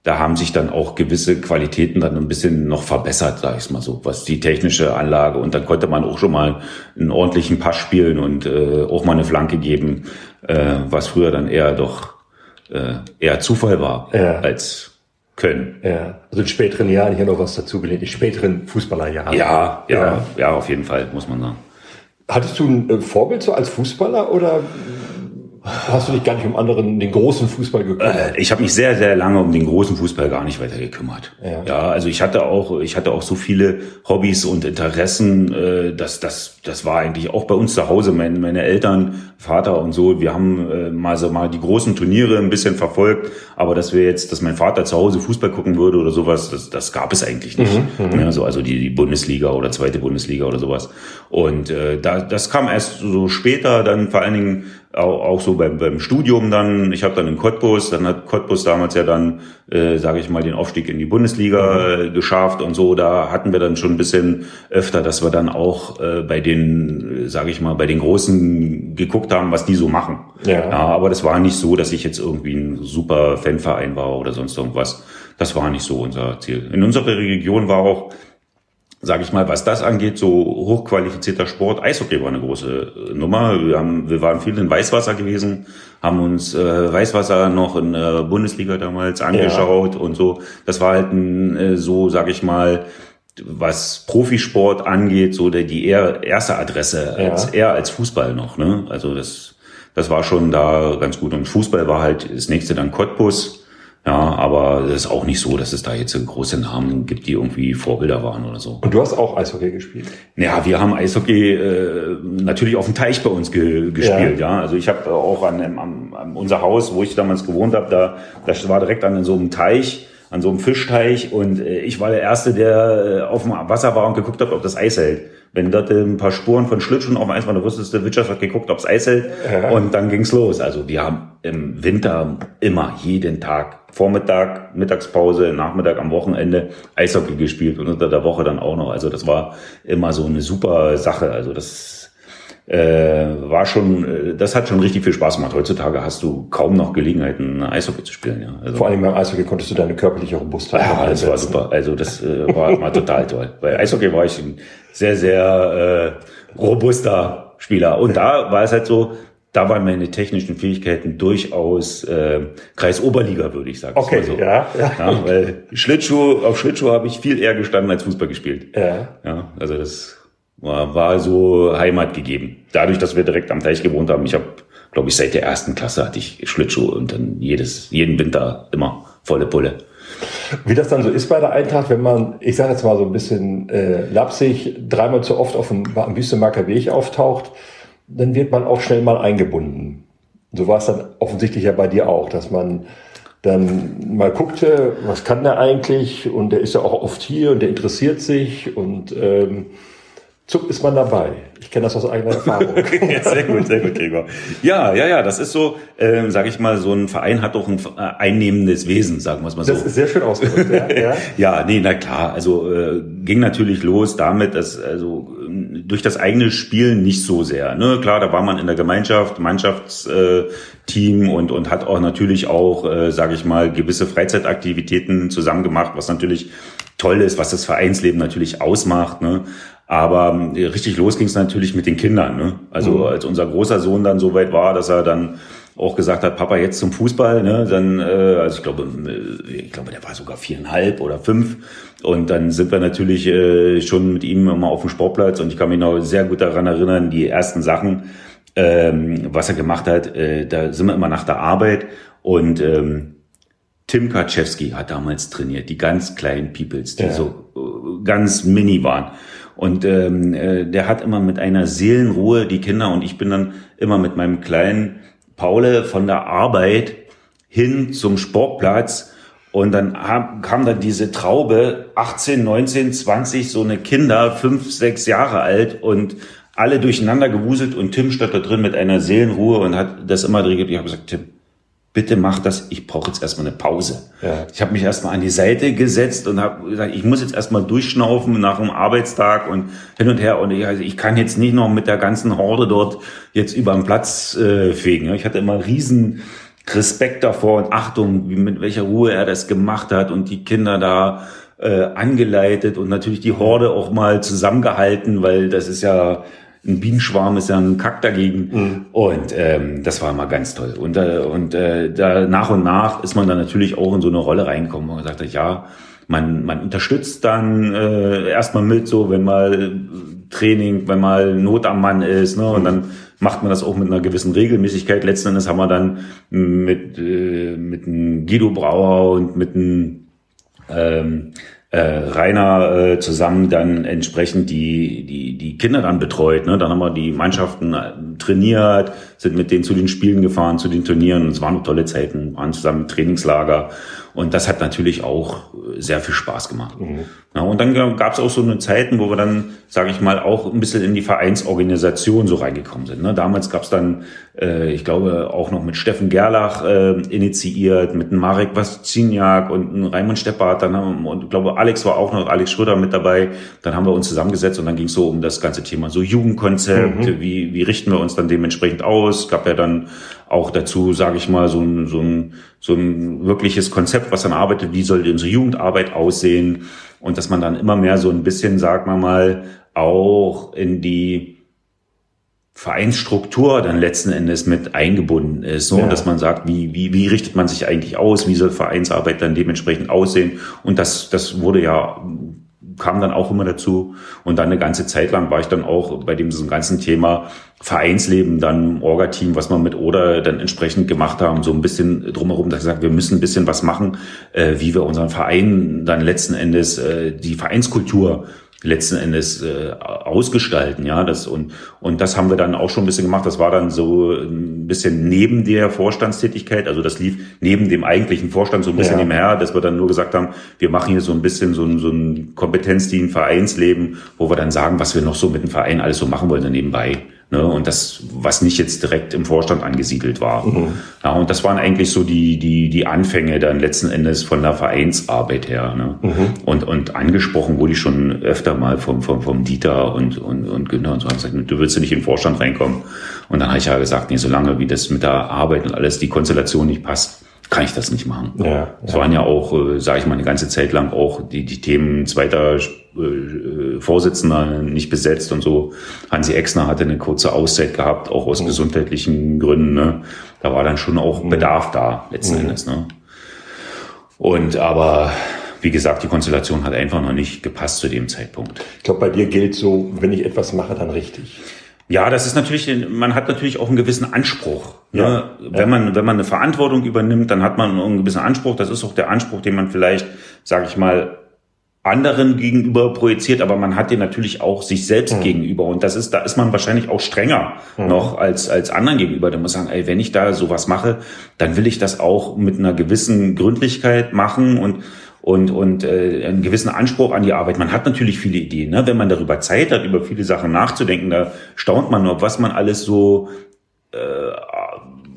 da haben sich dann auch gewisse Qualitäten dann ein bisschen noch verbessert, sag ich mal so, was die technische Anlage und dann konnte man auch schon mal einen ordentlichen Pass spielen und äh, auch mal eine Flanke geben, äh, was früher dann eher doch äh, eher Zufall war ja. als können. Ja, also in späteren Jahren hier noch was dazugelegt, in späteren Fußballerjahren. Ja, ja, ja, ja, auf jeden Fall, muss man sagen. Hattest du ein äh, Vorbild so als Fußballer oder hast du dich gar nicht um anderen, den großen Fußball gekümmert? Äh, ich habe mich sehr, sehr lange um den großen Fußball gar nicht weiter gekümmert. Ja. ja, also ich hatte auch, ich hatte auch so viele Hobbys und Interessen, äh, dass das, das war eigentlich auch bei uns zu Hause. Meine, meine Eltern, Vater und so, wir haben äh, mal so mal die großen Turniere ein bisschen verfolgt, aber dass wir jetzt, dass mein Vater zu Hause Fußball gucken würde oder sowas, das, das gab es eigentlich nicht. Mhm, mhm. ja, so, also die, die Bundesliga oder zweite Bundesliga oder sowas. Und äh, da, das kam erst so später, dann vor allen Dingen auch, auch so beim, beim Studium dann, ich habe dann in Cottbus, dann hat Cottbus damals ja dann, äh, sage ich mal, den Aufstieg in die Bundesliga äh, geschafft und so, da hatten wir dann schon ein bisschen öfter, dass wir dann auch äh, bei den, sage ich mal, bei den Großen geguckt haben, was die so machen. Ja. ja. Aber das war nicht so, dass ich jetzt irgendwie ein super Fanverein war oder sonst irgendwas. Das war nicht so unser Ziel. In unserer Region war auch sage ich mal, was das angeht, so hochqualifizierter Sport, Eishockey war eine große äh, Nummer. Wir, haben, wir waren viel in Weißwasser gewesen, haben uns äh, Weißwasser noch in der Bundesliga damals angeschaut ja. und so. Das war halt ein, äh, so, sage ich mal, was Profisport angeht, so der, die eher erste Adresse als ja. eher als Fußball noch. Ne? Also das, das war schon da ganz gut. Und Fußball war halt das nächste dann Cottbus ja, aber es ist auch nicht so, dass es da jetzt große Namen gibt, die irgendwie Vorbilder waren oder so. Und du hast auch Eishockey gespielt? Ja, wir haben Eishockey äh, natürlich auf dem Teich bei uns ge gespielt. Ja. ja, also ich habe auch an, an, an unser Haus, wo ich damals gewohnt habe, da das war direkt an so einem Teich an so einem Fischteich und äh, ich war der Erste, der äh, auf dem Wasser war und geguckt hat, ob das Eis hält. Wenn dort äh, ein paar Spuren von Schlittschuhen auf dem Eis waren, dann wusstest du, Witschers hat geguckt, ob es Eis hält ja. und dann ging's los. Also wir haben im Winter immer, jeden Tag, Vormittag, Mittagspause, Nachmittag am Wochenende Eishockey gespielt und unter der Woche dann auch noch. Also das war immer so eine super Sache. Also das äh, war schon, äh, das hat schon richtig viel Spaß gemacht. Heutzutage hast du kaum noch Gelegenheiten, Eishockey zu spielen. Ja. Also, Vor allem beim Eishockey konntest du deine körperliche Robustheit Ja, das war super. Also das äh, war mal total toll. Bei Eishockey war ich ein sehr, sehr äh, robuster Spieler. Und da war es halt so, da waren meine technischen Fähigkeiten durchaus äh, Kreisoberliga, würde ich sagen. Okay, so. ja, ja. ja. Weil Schlittschuh, auf Schlittschuh habe ich viel eher gestanden als Fußball gespielt. Ja. Ja, also das war, so Heimat gegeben. Dadurch, dass wir direkt am Teich gewohnt haben. Ich habe, glaube ich, seit der ersten Klasse hatte ich Schlittschuhe und dann jedes, jeden Winter immer volle Pulle. Wie das dann so ist bei der Eintracht, wenn man, ich sage jetzt mal so ein bisschen äh, lapsig, dreimal zu oft auf dem, am Wüstemarker Weg auftaucht, dann wird man auch schnell mal eingebunden. So war es dann offensichtlich ja bei dir auch, dass man dann mal guckte, was kann der eigentlich und der ist ja auch oft hier und der interessiert sich und ähm, zuck ist man dabei. Ich kenne das aus eigener Erfahrung. ja, sehr gut, sehr gut, Gregor. Ja, ja, ja, das ist so, ähm, sage ich mal, so ein Verein hat doch ein äh, einnehmendes Wesen, sagen wir es mal so. Das ist sehr schön ausgedrückt, ja. ja. ja, nee, na klar, also äh, ging natürlich los damit, dass also durch das eigene Spielen nicht so sehr. Ne? Klar, da war man in der Gemeinschaft, Mannschaftsteam und, und hat auch natürlich auch, äh, sage ich mal, gewisse Freizeitaktivitäten zusammen gemacht, was natürlich toll ist, was das Vereinsleben natürlich ausmacht. Ne? Aber äh, richtig los ging es natürlich mit den Kindern. Ne? Also mhm. als unser großer Sohn dann so weit war, dass er dann auch gesagt hat, Papa, jetzt zum Fußball, ne? Dann, äh, also ich glaube, äh, ich glaube, der war sogar viereinhalb oder fünf. Und dann sind wir natürlich äh, schon mit ihm immer auf dem Sportplatz und ich kann mich noch sehr gut daran erinnern, die ersten Sachen, ähm, was er gemacht hat, äh, da sind wir immer nach der Arbeit und ähm, Tim Kaczewski hat damals trainiert, die ganz kleinen Peoples, die ja. so äh, ganz mini waren. Und ähm, äh, der hat immer mit einer Seelenruhe die Kinder und ich bin dann immer mit meinem kleinen Paule von der Arbeit hin zum Sportplatz und dann kam dann diese Traube, 18, 19, 20, so eine Kinder, fünf, sechs Jahre alt und alle durcheinander gewuselt und Tim stand da drin mit einer Seelenruhe und hat das immer drin. Ich habe gesagt, Tim, bitte mach das, ich brauche jetzt erstmal eine Pause. Ja. Ich habe mich erstmal an die Seite gesetzt und habe gesagt, ich muss jetzt erstmal durchschnaufen nach einem Arbeitstag und hin und her. Und ich, also ich kann jetzt nicht noch mit der ganzen Horde dort jetzt über den Platz äh, fegen. Ich hatte immer riesen Respekt davor und Achtung, wie, mit welcher Ruhe er das gemacht hat und die Kinder da äh, angeleitet und natürlich die Horde auch mal zusammengehalten, weil das ist ja ein Bienenschwarm ist ja ein Kack dagegen. Mhm. Und ähm, das war mal ganz toll. Und, äh, und äh, da nach und nach ist man dann natürlich auch in so eine Rolle reingekommen, wo man gesagt hat, ja, man, man unterstützt dann äh, erstmal mit, so wenn mal Training, wenn mal Not am Mann ist, ne? Und mhm. dann macht man das auch mit einer gewissen Regelmäßigkeit. Letzten Endes haben wir dann mit, äh, mit einem Guido Brauer und mit einem ähm, äh, Rainer äh, zusammen dann entsprechend die, die, die Kinder dann betreut. Ne? Dann haben wir die Mannschaften äh, trainiert, sind mit denen zu den Spielen gefahren, zu den Turnieren. Und es waren tolle Zeiten, waren zusammen im Trainingslager. Und das hat natürlich auch sehr viel Spaß gemacht. Mhm. Ja, und dann gab es auch so eine Zeiten, wo wir dann, sage ich mal, auch ein bisschen in die Vereinsorganisation so reingekommen sind. Ne? Damals gab es dann, äh, ich glaube, auch noch mit Steffen Gerlach äh, initiiert, mit einem Marek Wasciniak und Raimund Steppert, dann haben, und ich glaube, Alex war auch noch, Alex Schröder mit dabei. Dann haben wir uns zusammengesetzt und dann ging es so um das ganze Thema so Jugendkonzept, mhm. wie, wie richten wir uns dann dementsprechend aus. Gab ja dann auch dazu, sage ich mal, so ein, so, ein, so ein wirkliches Konzept, was dann arbeitet, wie soll unsere Jugendarbeit aussehen? Und dass man dann immer mehr so ein bisschen, sagt man mal, auch in die Vereinsstruktur dann letzten Endes mit eingebunden ist, so, ja. dass man sagt, wie, wie, wie richtet man sich eigentlich aus, wie soll Vereinsarbeit dann dementsprechend aussehen? Und das, das wurde ja kam dann auch immer dazu. Und dann eine ganze Zeit lang war ich dann auch bei diesem ganzen Thema Vereinsleben, dann Orga-Team, was wir mit Oder dann entsprechend gemacht haben, so ein bisschen drumherum, dass ich gesagt, wir müssen ein bisschen was machen, äh, wie wir unseren Verein dann letzten Endes äh, die Vereinskultur letzten Endes äh, ausgestalten, ja, das und und das haben wir dann auch schon ein bisschen gemacht. Das war dann so ein bisschen neben der Vorstandstätigkeit, also das lief neben dem eigentlichen Vorstand so ein bisschen ja. nebenher, dass wir dann nur gesagt haben, wir machen hier so ein bisschen so ein, so ein Kompetenzteam, Vereinsleben, wo wir dann sagen, was wir noch so mit dem Verein alles so machen wollen nebenbei. Ne, und das, was nicht jetzt direkt im Vorstand angesiedelt war. Mhm. Ja, und das waren eigentlich so die, die, die Anfänge dann letzten Endes von der Vereinsarbeit her. Ne? Mhm. Und, und angesprochen wurde ich schon öfter mal vom, vom, vom Dieter und, und, und Günther und so haben gesagt, du willst ja nicht in den Vorstand reinkommen. Und dann habe ich ja gesagt, nee, solange wie das mit der Arbeit und alles, die Konstellation nicht passt, kann ich das nicht machen. Ja, es ja. waren ja auch, äh, sage ich mal, eine ganze Zeit lang auch die, die Themen zweiter äh, Vorsitzender nicht besetzt und so. Hansi Exner hatte eine kurze Auszeit gehabt, auch aus mhm. gesundheitlichen Gründen. Ne? Da war dann schon auch mhm. Bedarf da, letzten mhm. Endes. Ne? Und aber wie gesagt, die Konstellation hat einfach noch nicht gepasst zu dem Zeitpunkt. Ich glaube, bei dir gilt so, wenn ich etwas mache, dann richtig. Ja, das ist natürlich, man hat natürlich auch einen gewissen Anspruch. Ne? Ja, wenn man, wenn man eine Verantwortung übernimmt, dann hat man einen gewissen Anspruch. Das ist auch der Anspruch, den man vielleicht, sage ich mal, anderen gegenüber projiziert, aber man hat den natürlich auch sich selbst mhm. gegenüber. Und das ist, da ist man wahrscheinlich auch strenger mhm. noch als, als anderen gegenüber. Da muss sagen, ey, wenn ich da sowas mache, dann will ich das auch mit einer gewissen Gründlichkeit machen und, und, und äh, einen gewissen Anspruch an die Arbeit. Man hat natürlich viele Ideen. Ne? Wenn man darüber Zeit hat, über viele Sachen nachzudenken, da staunt man nur, was man alles so äh,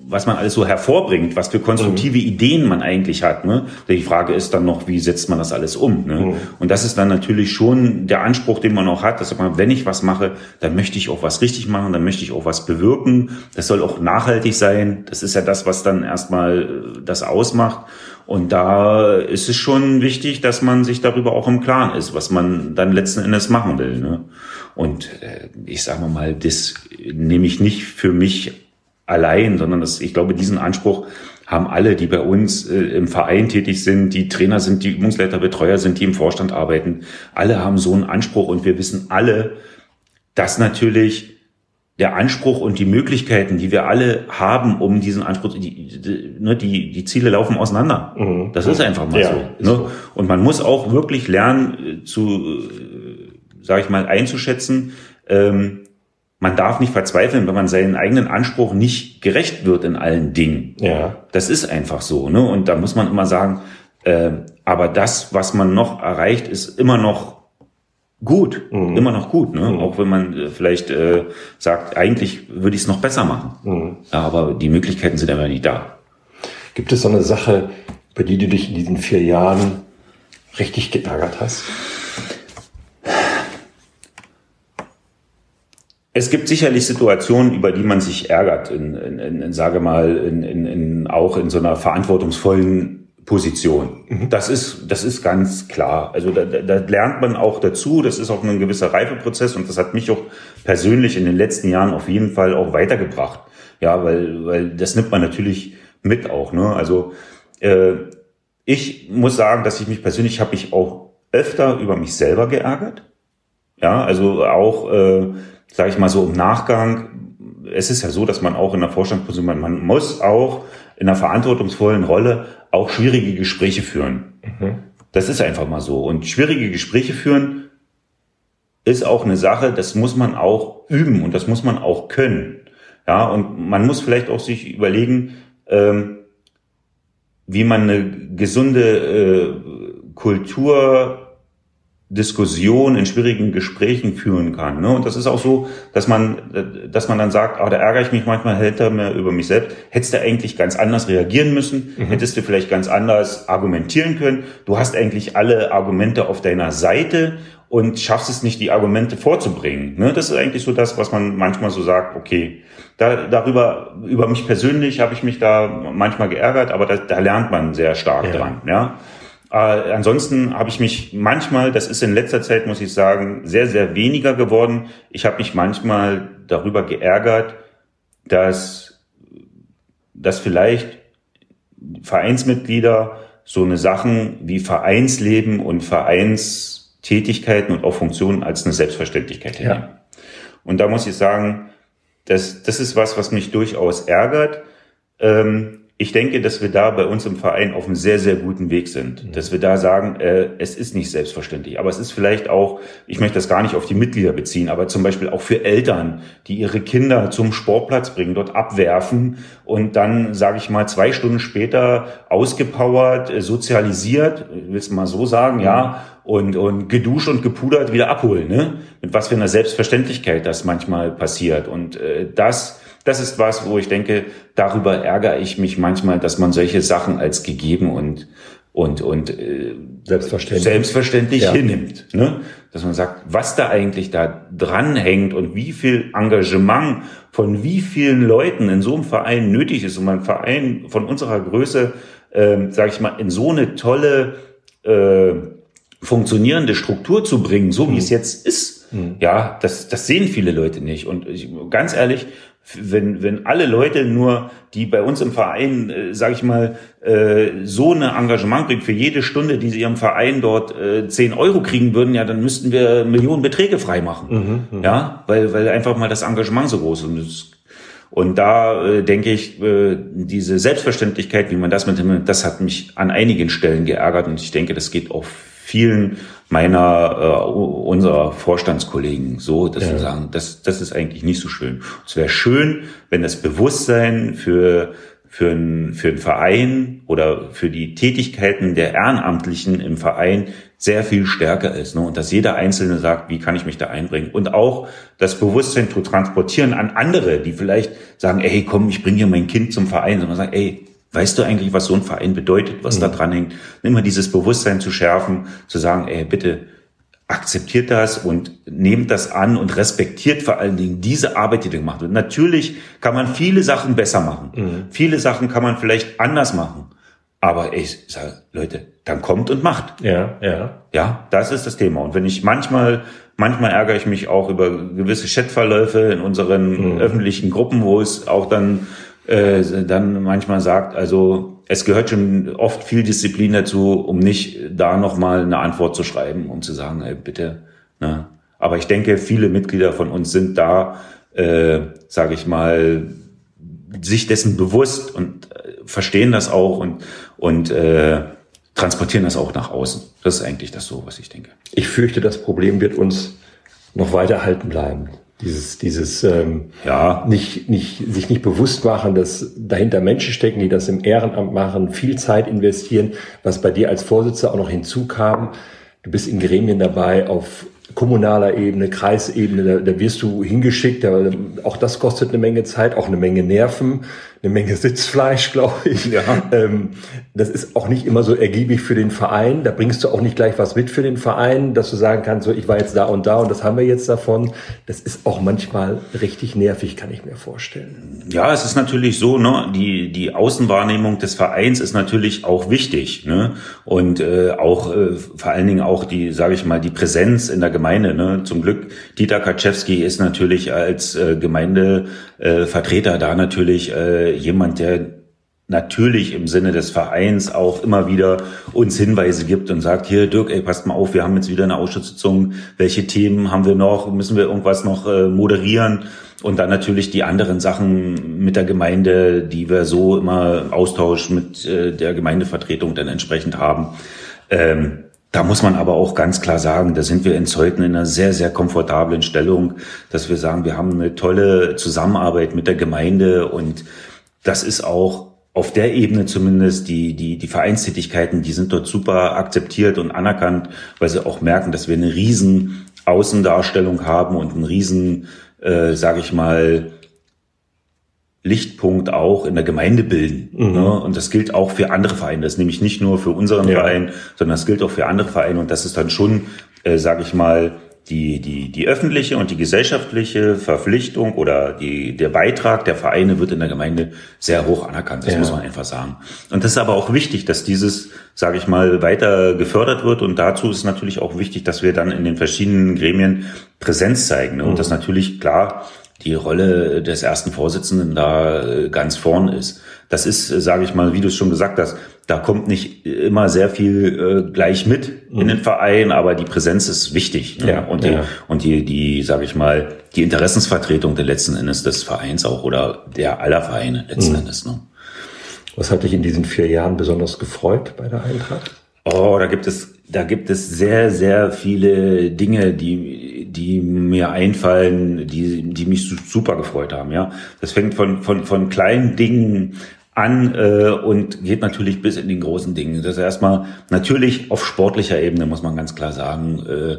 was man alles so hervorbringt, was für konstruktive mhm. Ideen man eigentlich hat. Ne? Die Frage ist dann noch, wie setzt man das alles um? Ne? Mhm. Und das ist dann natürlich schon der Anspruch, den man auch hat, dass man, wenn ich was mache, dann möchte ich auch was richtig machen, dann möchte ich auch was bewirken. Das soll auch nachhaltig sein. Das ist ja das, was dann erstmal äh, das ausmacht. Und da ist es schon wichtig, dass man sich darüber auch im Klaren ist, was man dann letzten Endes machen will. Ne? Und äh, ich sage mal, das nehme ich nicht für mich allein, sondern das, ich glaube, diesen Anspruch haben alle, die bei uns äh, im Verein tätig sind, die Trainer sind, die Übungsleiter, Betreuer sind, die im Vorstand arbeiten. Alle haben so einen Anspruch und wir wissen alle, dass natürlich der Anspruch und die Möglichkeiten, die wir alle haben, um diesen Anspruch, die, die, ne, die, die Ziele laufen auseinander. Mhm. Das ist einfach mal ja, so, ne? Und man muss auch wirklich lernen, äh, zu, äh, sage ich mal, einzuschätzen, ähm, man darf nicht verzweifeln, wenn man seinen eigenen Anspruch nicht gerecht wird in allen Dingen. Ja. Das ist einfach so. Ne? Und da muss man immer sagen, äh, aber das, was man noch erreicht, ist immer noch gut, mhm. immer noch gut. Ne? Mhm. Auch wenn man äh, vielleicht äh, sagt, eigentlich würde ich es noch besser machen. Mhm. Aber die Möglichkeiten sind aber nicht da. Gibt es so eine Sache, bei die du dich in diesen vier Jahren richtig geärgert hast? Es gibt sicherlich Situationen, über die man sich ärgert, in, in, in sage mal, in, in, in, auch in so einer verantwortungsvollen Position. Mhm. Das ist, das ist ganz klar. Also da, da lernt man auch dazu. Das ist auch ein gewisser Reifeprozess und das hat mich auch persönlich in den letzten Jahren auf jeden Fall auch weitergebracht. Ja, weil, weil das nimmt man natürlich mit auch. Ne? Also äh, ich muss sagen, dass ich mich persönlich habe ich auch öfter über mich selber geärgert. Ja, also auch äh, sage ich mal so im Nachgang, es ist ja so, dass man auch in der Vorstandsposition, man, man muss auch in einer verantwortungsvollen Rolle auch schwierige Gespräche führen. Mhm. Das ist einfach mal so. Und schwierige Gespräche führen ist auch eine Sache, das muss man auch üben und das muss man auch können. Ja, und man muss vielleicht auch sich überlegen, ähm, wie man eine gesunde äh, Kultur Diskussion in schwierigen Gesprächen führen kann. Ne? Und das ist auch so, dass man, dass man dann sagt, ah, da ärgere ich mich manchmal hinter mir über mich selbst. Hättest du eigentlich ganz anders reagieren müssen? Mhm. Hättest du vielleicht ganz anders argumentieren können? Du hast eigentlich alle Argumente auf deiner Seite und schaffst es nicht, die Argumente vorzubringen. Ne? Das ist eigentlich so das, was man manchmal so sagt, okay, da, darüber, über mich persönlich habe ich mich da manchmal geärgert, aber da, da lernt man sehr stark ja. dran. Ja? Äh, ansonsten habe ich mich manchmal, das ist in letzter Zeit, muss ich sagen, sehr, sehr weniger geworden. Ich habe mich manchmal darüber geärgert, dass, dass vielleicht Vereinsmitglieder so eine Sachen wie Vereinsleben und Vereinstätigkeiten und auch Funktionen als eine Selbstverständlichkeit hinnehmen. Ja. Und da muss ich sagen, das, das ist was, was mich durchaus ärgert. Ähm, ich denke, dass wir da bei uns im Verein auf einem sehr, sehr guten Weg sind. Mhm. Dass wir da sagen, äh, es ist nicht selbstverständlich. Aber es ist vielleicht auch, ich möchte das gar nicht auf die Mitglieder beziehen, aber zum Beispiel auch für Eltern, die ihre Kinder zum Sportplatz bringen, dort abwerfen und dann, sage ich mal, zwei Stunden später ausgepowert, äh, sozialisiert, willst du mal so sagen, mhm. ja, und, und geduscht und gepudert wieder abholen. Ne? Mit was für einer Selbstverständlichkeit das manchmal passiert. Und äh, das das ist was, wo ich denke, darüber ärgere ich mich manchmal, dass man solche Sachen als gegeben und und und äh, selbstverständlich, selbstverständlich ja. hinnimmt, ne? dass man sagt, was da eigentlich da dran hängt und wie viel Engagement von wie vielen Leuten in so einem Verein nötig ist, um einen Verein von unserer Größe, äh, sage ich mal, in so eine tolle äh, funktionierende Struktur zu bringen, so wie mhm. es jetzt ist. Mhm. Ja, das, das sehen viele Leute nicht. Und ich, ganz ehrlich, wenn, wenn alle Leute nur, die bei uns im Verein, äh, sage ich mal, äh, so ein Engagement bringen für jede Stunde, die sie ihrem Verein dort äh, 10 Euro kriegen würden, ja, dann müssten wir Millionen Beträge freimachen. Mhm, mh. Ja, weil, weil einfach mal das Engagement so groß ist. Und da äh, denke ich, äh, diese Selbstverständlichkeit, wie man das mit dem, das hat mich an einigen Stellen geärgert und ich denke, das geht auch vielen meiner äh, unserer Vorstandskollegen so, dass ja. sie sagen, das, das ist eigentlich nicht so schön. Es wäre schön, wenn das Bewusstsein für für einen, für einen Verein oder für die Tätigkeiten der Ehrenamtlichen im Verein sehr viel stärker ist. Ne? Und dass jeder Einzelne sagt, wie kann ich mich da einbringen? Und auch das Bewusstsein zu transportieren an andere, die vielleicht sagen, ey, komm, ich bringe hier mein Kind zum Verein. Sondern sagen, ey, weißt du eigentlich, was so ein Verein bedeutet, was mhm. da dran hängt? Immer dieses Bewusstsein zu schärfen, zu sagen, ey, bitte, akzeptiert das und nehmt das an und respektiert vor allen Dingen diese Arbeit, die gemacht wird. Natürlich kann man viele Sachen besser machen. Mhm. Viele Sachen kann man vielleicht anders machen. Aber ich sage, Leute, dann kommt und macht. Ja, ja. Ja, das ist das Thema. Und wenn ich manchmal, manchmal ärgere ich mich auch über gewisse Chatverläufe in unseren mhm. öffentlichen Gruppen, wo es auch dann, äh, dann manchmal sagt, also es gehört schon oft viel Disziplin dazu, um nicht da nochmal eine Antwort zu schreiben, um zu sagen, ey, bitte. Ne? Aber ich denke, viele Mitglieder von uns sind da, äh, sage ich mal, sich dessen bewusst und äh, verstehen das auch und, und äh, transportieren das auch nach außen. Das ist eigentlich das so, was ich denke. Ich fürchte, das Problem wird uns noch weiter halten bleiben. Dieses, dieses ähm, ja. nicht, nicht, sich nicht bewusst machen, dass dahinter Menschen stecken, die das im Ehrenamt machen, viel Zeit investieren, was bei dir als Vorsitzender auch noch hinzukam. Du bist in Gremien dabei auf kommunaler Ebene, Kreisebene, da, da wirst du hingeschickt, da, auch das kostet eine Menge Zeit, auch eine Menge Nerven eine Menge Sitzfleisch, glaube ich. Ja. Ähm, das ist auch nicht immer so ergiebig für den Verein. Da bringst du auch nicht gleich was mit für den Verein, dass du sagen kannst, so ich war jetzt da und da und das haben wir jetzt davon. Das ist auch manchmal richtig nervig, kann ich mir vorstellen. Ja, es ist natürlich so, ne, die, die Außenwahrnehmung des Vereins ist natürlich auch wichtig. Ne? Und äh, auch äh, vor allen Dingen auch die, sage ich mal, die Präsenz in der Gemeinde. Ne? Zum Glück, Dieter Kaczewski ist natürlich als äh, Gemeindevertreter da natürlich äh, jemand, der natürlich im Sinne des Vereins auch immer wieder uns Hinweise gibt und sagt, hier Dirk, ey, passt mal auf, wir haben jetzt wieder eine Ausschusssitzung, welche Themen haben wir noch, müssen wir irgendwas noch äh, moderieren und dann natürlich die anderen Sachen mit der Gemeinde, die wir so immer Austausch mit äh, der Gemeindevertretung dann entsprechend haben. Ähm, da muss man aber auch ganz klar sagen, da sind wir in Zeuthen in einer sehr, sehr komfortablen Stellung, dass wir sagen, wir haben eine tolle Zusammenarbeit mit der Gemeinde und das ist auch auf der Ebene zumindest die, die, die Vereinstätigkeiten, die sind dort super akzeptiert und anerkannt, weil sie auch merken, dass wir eine riesen Außendarstellung haben und einen riesen, äh, sage ich mal, Lichtpunkt auch in der Gemeinde bilden. Mhm. Ne? Und das gilt auch für andere Vereine. Das ist nämlich nicht nur für unseren ja. Verein, sondern das gilt auch für andere Vereine. Und das ist dann schon, äh, sage ich mal, die, die, die öffentliche und die gesellschaftliche Verpflichtung oder die, der Beitrag der Vereine wird in der Gemeinde sehr hoch anerkannt. Das ja. muss man einfach sagen. Und das ist aber auch wichtig, dass dieses, sage ich mal, weiter gefördert wird. Und dazu ist natürlich auch wichtig, dass wir dann in den verschiedenen Gremien Präsenz zeigen. Und mhm. das natürlich klar die Rolle des ersten Vorsitzenden da äh, ganz vorn ist. Das ist, äh, sage ich mal, wie du es schon gesagt hast, da kommt nicht immer sehr viel äh, gleich mit mhm. in den Verein, aber die Präsenz ist wichtig. Ne? Ja, und die, ja. und die, die, sage ich mal, die Interessensvertretung der letzten Endes des Vereins auch oder der aller Vereine letzten mhm. Endes. Ne? Was hat dich in diesen vier Jahren besonders gefreut bei der Eintracht? Oh, da gibt es, da gibt es sehr, sehr viele Dinge, die, die mir einfallen, die, die mich super gefreut haben. Ja, das fängt von von von kleinen Dingen an äh, und geht natürlich bis in den großen Dingen. Das ist erstmal natürlich auf sportlicher Ebene, muss man ganz klar sagen, äh,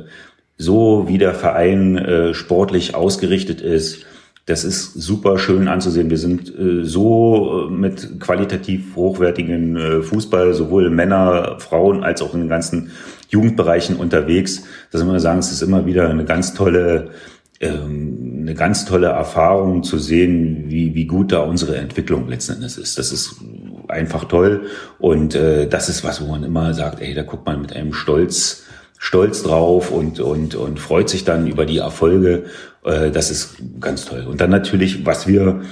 so wie der Verein äh, sportlich ausgerichtet ist, das ist super schön anzusehen. Wir sind äh, so äh, mit qualitativ hochwertigen äh, Fußball, sowohl Männer, Frauen als auch in den ganzen Jugendbereichen unterwegs, dass wir sagen, es ist immer wieder eine ganz tolle ähm, eine ganz tolle Erfahrung zu sehen, wie, wie gut da unsere Entwicklung letzten Endes ist. Das ist einfach toll und äh, das ist was, wo man immer sagt, ey, da guckt man mit einem Stolz, Stolz drauf und, und, und freut sich dann über die Erfolge. Äh, das ist ganz toll. Und dann natürlich, was wir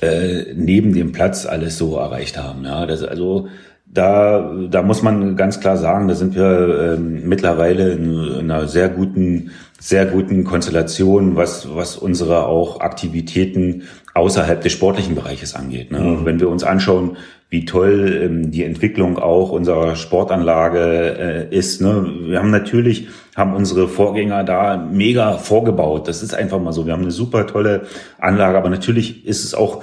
äh, neben dem Platz alles so erreicht haben. Ja, das also da, da muss man ganz klar sagen, da sind wir ähm, mittlerweile in, in einer sehr guten sehr guten Konstellation, was, was unsere auch Aktivitäten außerhalb des sportlichen Bereiches angeht. Ne? Mhm. Wenn wir uns anschauen, wie toll ähm, die Entwicklung auch unserer Sportanlage äh, ist. Ne? Wir haben natürlich, haben unsere Vorgänger da mega vorgebaut. Das ist einfach mal so. Wir haben eine super tolle Anlage, aber natürlich ist es auch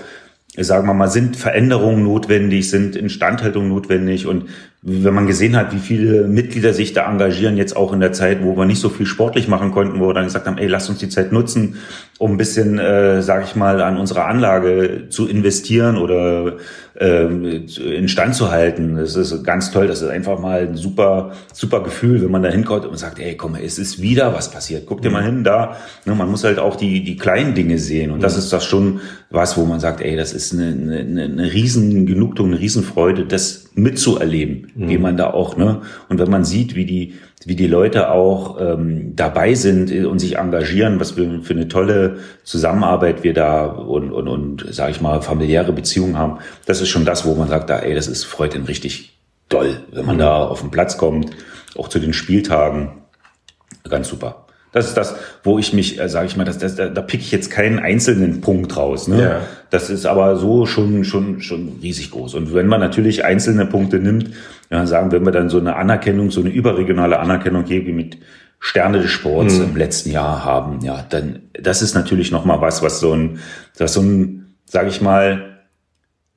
sagen wir mal, sind Veränderungen notwendig, sind Instandhaltung notwendig und wenn man gesehen hat, wie viele Mitglieder sich da engagieren, jetzt auch in der Zeit, wo wir nicht so viel sportlich machen konnten, wo wir dann gesagt haben, ey, lass uns die Zeit nutzen, um ein bisschen, äh, sage ich mal, an unserer Anlage zu investieren oder äh, instand zu halten. Das ist ganz toll. Das ist einfach mal ein super, super Gefühl, wenn man da hinkommt und sagt, ey, komm, es ist wieder was passiert. Guck dir mal hin, da. Ne, man muss halt auch die, die kleinen Dinge sehen. Und das ist das schon was, wo man sagt, ey, das ist eine, eine, eine riesen Genugtuung, eine Riesenfreude, das mitzuerleben mhm. wie man da auch, ne? Und wenn man sieht, wie die, wie die Leute auch ähm, dabei sind und sich engagieren, was wir für eine tolle Zusammenarbeit wir da und, und, und sage ich mal, familiäre Beziehungen haben, das ist schon das, wo man sagt, da, ey, das ist freut ihn richtig doll, wenn man da auf den Platz kommt, auch zu den Spieltagen. Ganz super. Das ist das, wo ich mich, äh, sage ich mal, das, das, da, da pick ich jetzt keinen einzelnen Punkt raus. Ne? Ja. Das ist aber so schon, schon, schon riesig groß. Und wenn man natürlich einzelne Punkte nimmt, ja, sagen, wenn wir dann so eine Anerkennung, so eine überregionale Anerkennung hier wie mit Sterne des Sports mhm. im letzten Jahr haben, ja, dann das ist natürlich noch mal was, was so ein, das so ein, sage ich mal,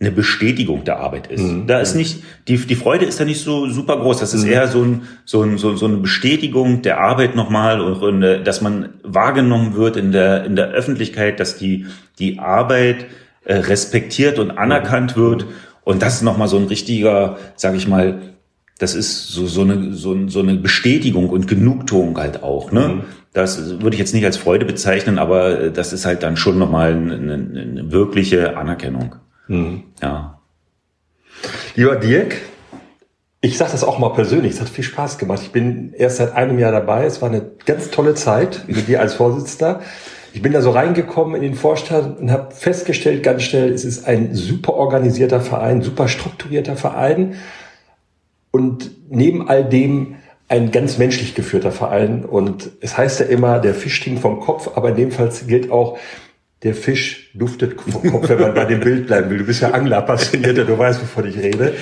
eine Bestätigung der Arbeit ist. Mhm. Da ist nicht, die, die Freude ist da nicht so super groß. Das ist mhm. eher so, ein, so, ein, so, so eine Bestätigung der Arbeit nochmal und, äh, dass man wahrgenommen wird in der, in der Öffentlichkeit, dass die, die Arbeit äh, respektiert und anerkannt mhm. wird. Und das ist nochmal so ein richtiger, sag ich mal, das ist so, so, eine, so, so eine Bestätigung und Genugtuung halt auch. Ne? Mhm. Das würde ich jetzt nicht als Freude bezeichnen, aber äh, das ist halt dann schon nochmal eine, eine wirkliche Anerkennung. Mhm. Ja. Lieber Dirk, ich sage das auch mal persönlich, es hat viel Spaß gemacht. Ich bin erst seit einem Jahr dabei. Es war eine ganz tolle Zeit mit dir als Vorsitzender. Ich bin da so reingekommen in den Vorstand und habe festgestellt ganz schnell, es ist ein super organisierter Verein, super strukturierter Verein und neben all dem ein ganz menschlich geführter Verein. Und es heißt ja immer, der Fisch stinkt vom Kopf, aber in dem Fall gilt auch, der Fisch duftet vom Kopf, wenn man bei dem Bild bleiben will. Du bist ja Angler passionierter, du weißt, wovon ich rede.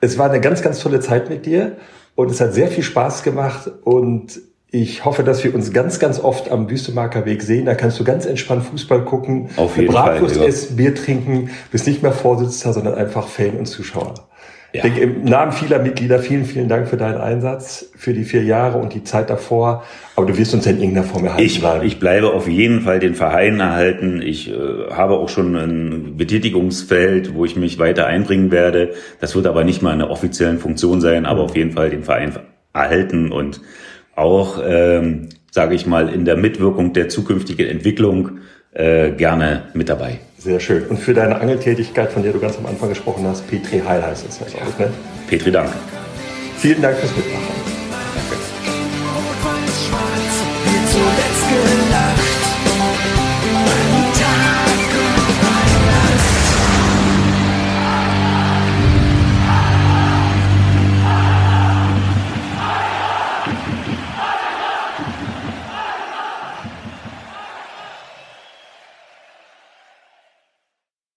Es war eine ganz, ganz tolle Zeit mit dir und es hat sehr viel Spaß gemacht und ich hoffe, dass wir uns ganz, ganz oft am Wüstemarker Weg sehen. Da kannst du ganz entspannt Fußball gucken, Auf jeden Bratwurst Fall, essen, Bier trinken, bist nicht mehr Vorsitzender, sondern einfach Fan und Zuschauer. Ja. Ich denke, im Namen vieler Mitglieder vielen, vielen Dank für deinen Einsatz, für die vier Jahre und die Zeit davor. Aber du wirst uns ja in irgendeiner Form erhalten ich, bleiben. Ich bleibe auf jeden Fall den Verein erhalten. Ich äh, habe auch schon ein Betätigungsfeld, wo ich mich weiter einbringen werde. Das wird aber nicht mal in einer offiziellen Funktion sein, aber auf jeden Fall den Verein erhalten und auch, ähm, sage ich mal, in der Mitwirkung der zukünftigen Entwicklung äh, gerne mit dabei. Sehr schön. Und für deine Angeltätigkeit, von der du ganz am Anfang gesprochen hast, Petri Heil heißt es ja, glaube ich, ne? Petri Dank. Vielen Dank fürs Mitmachen.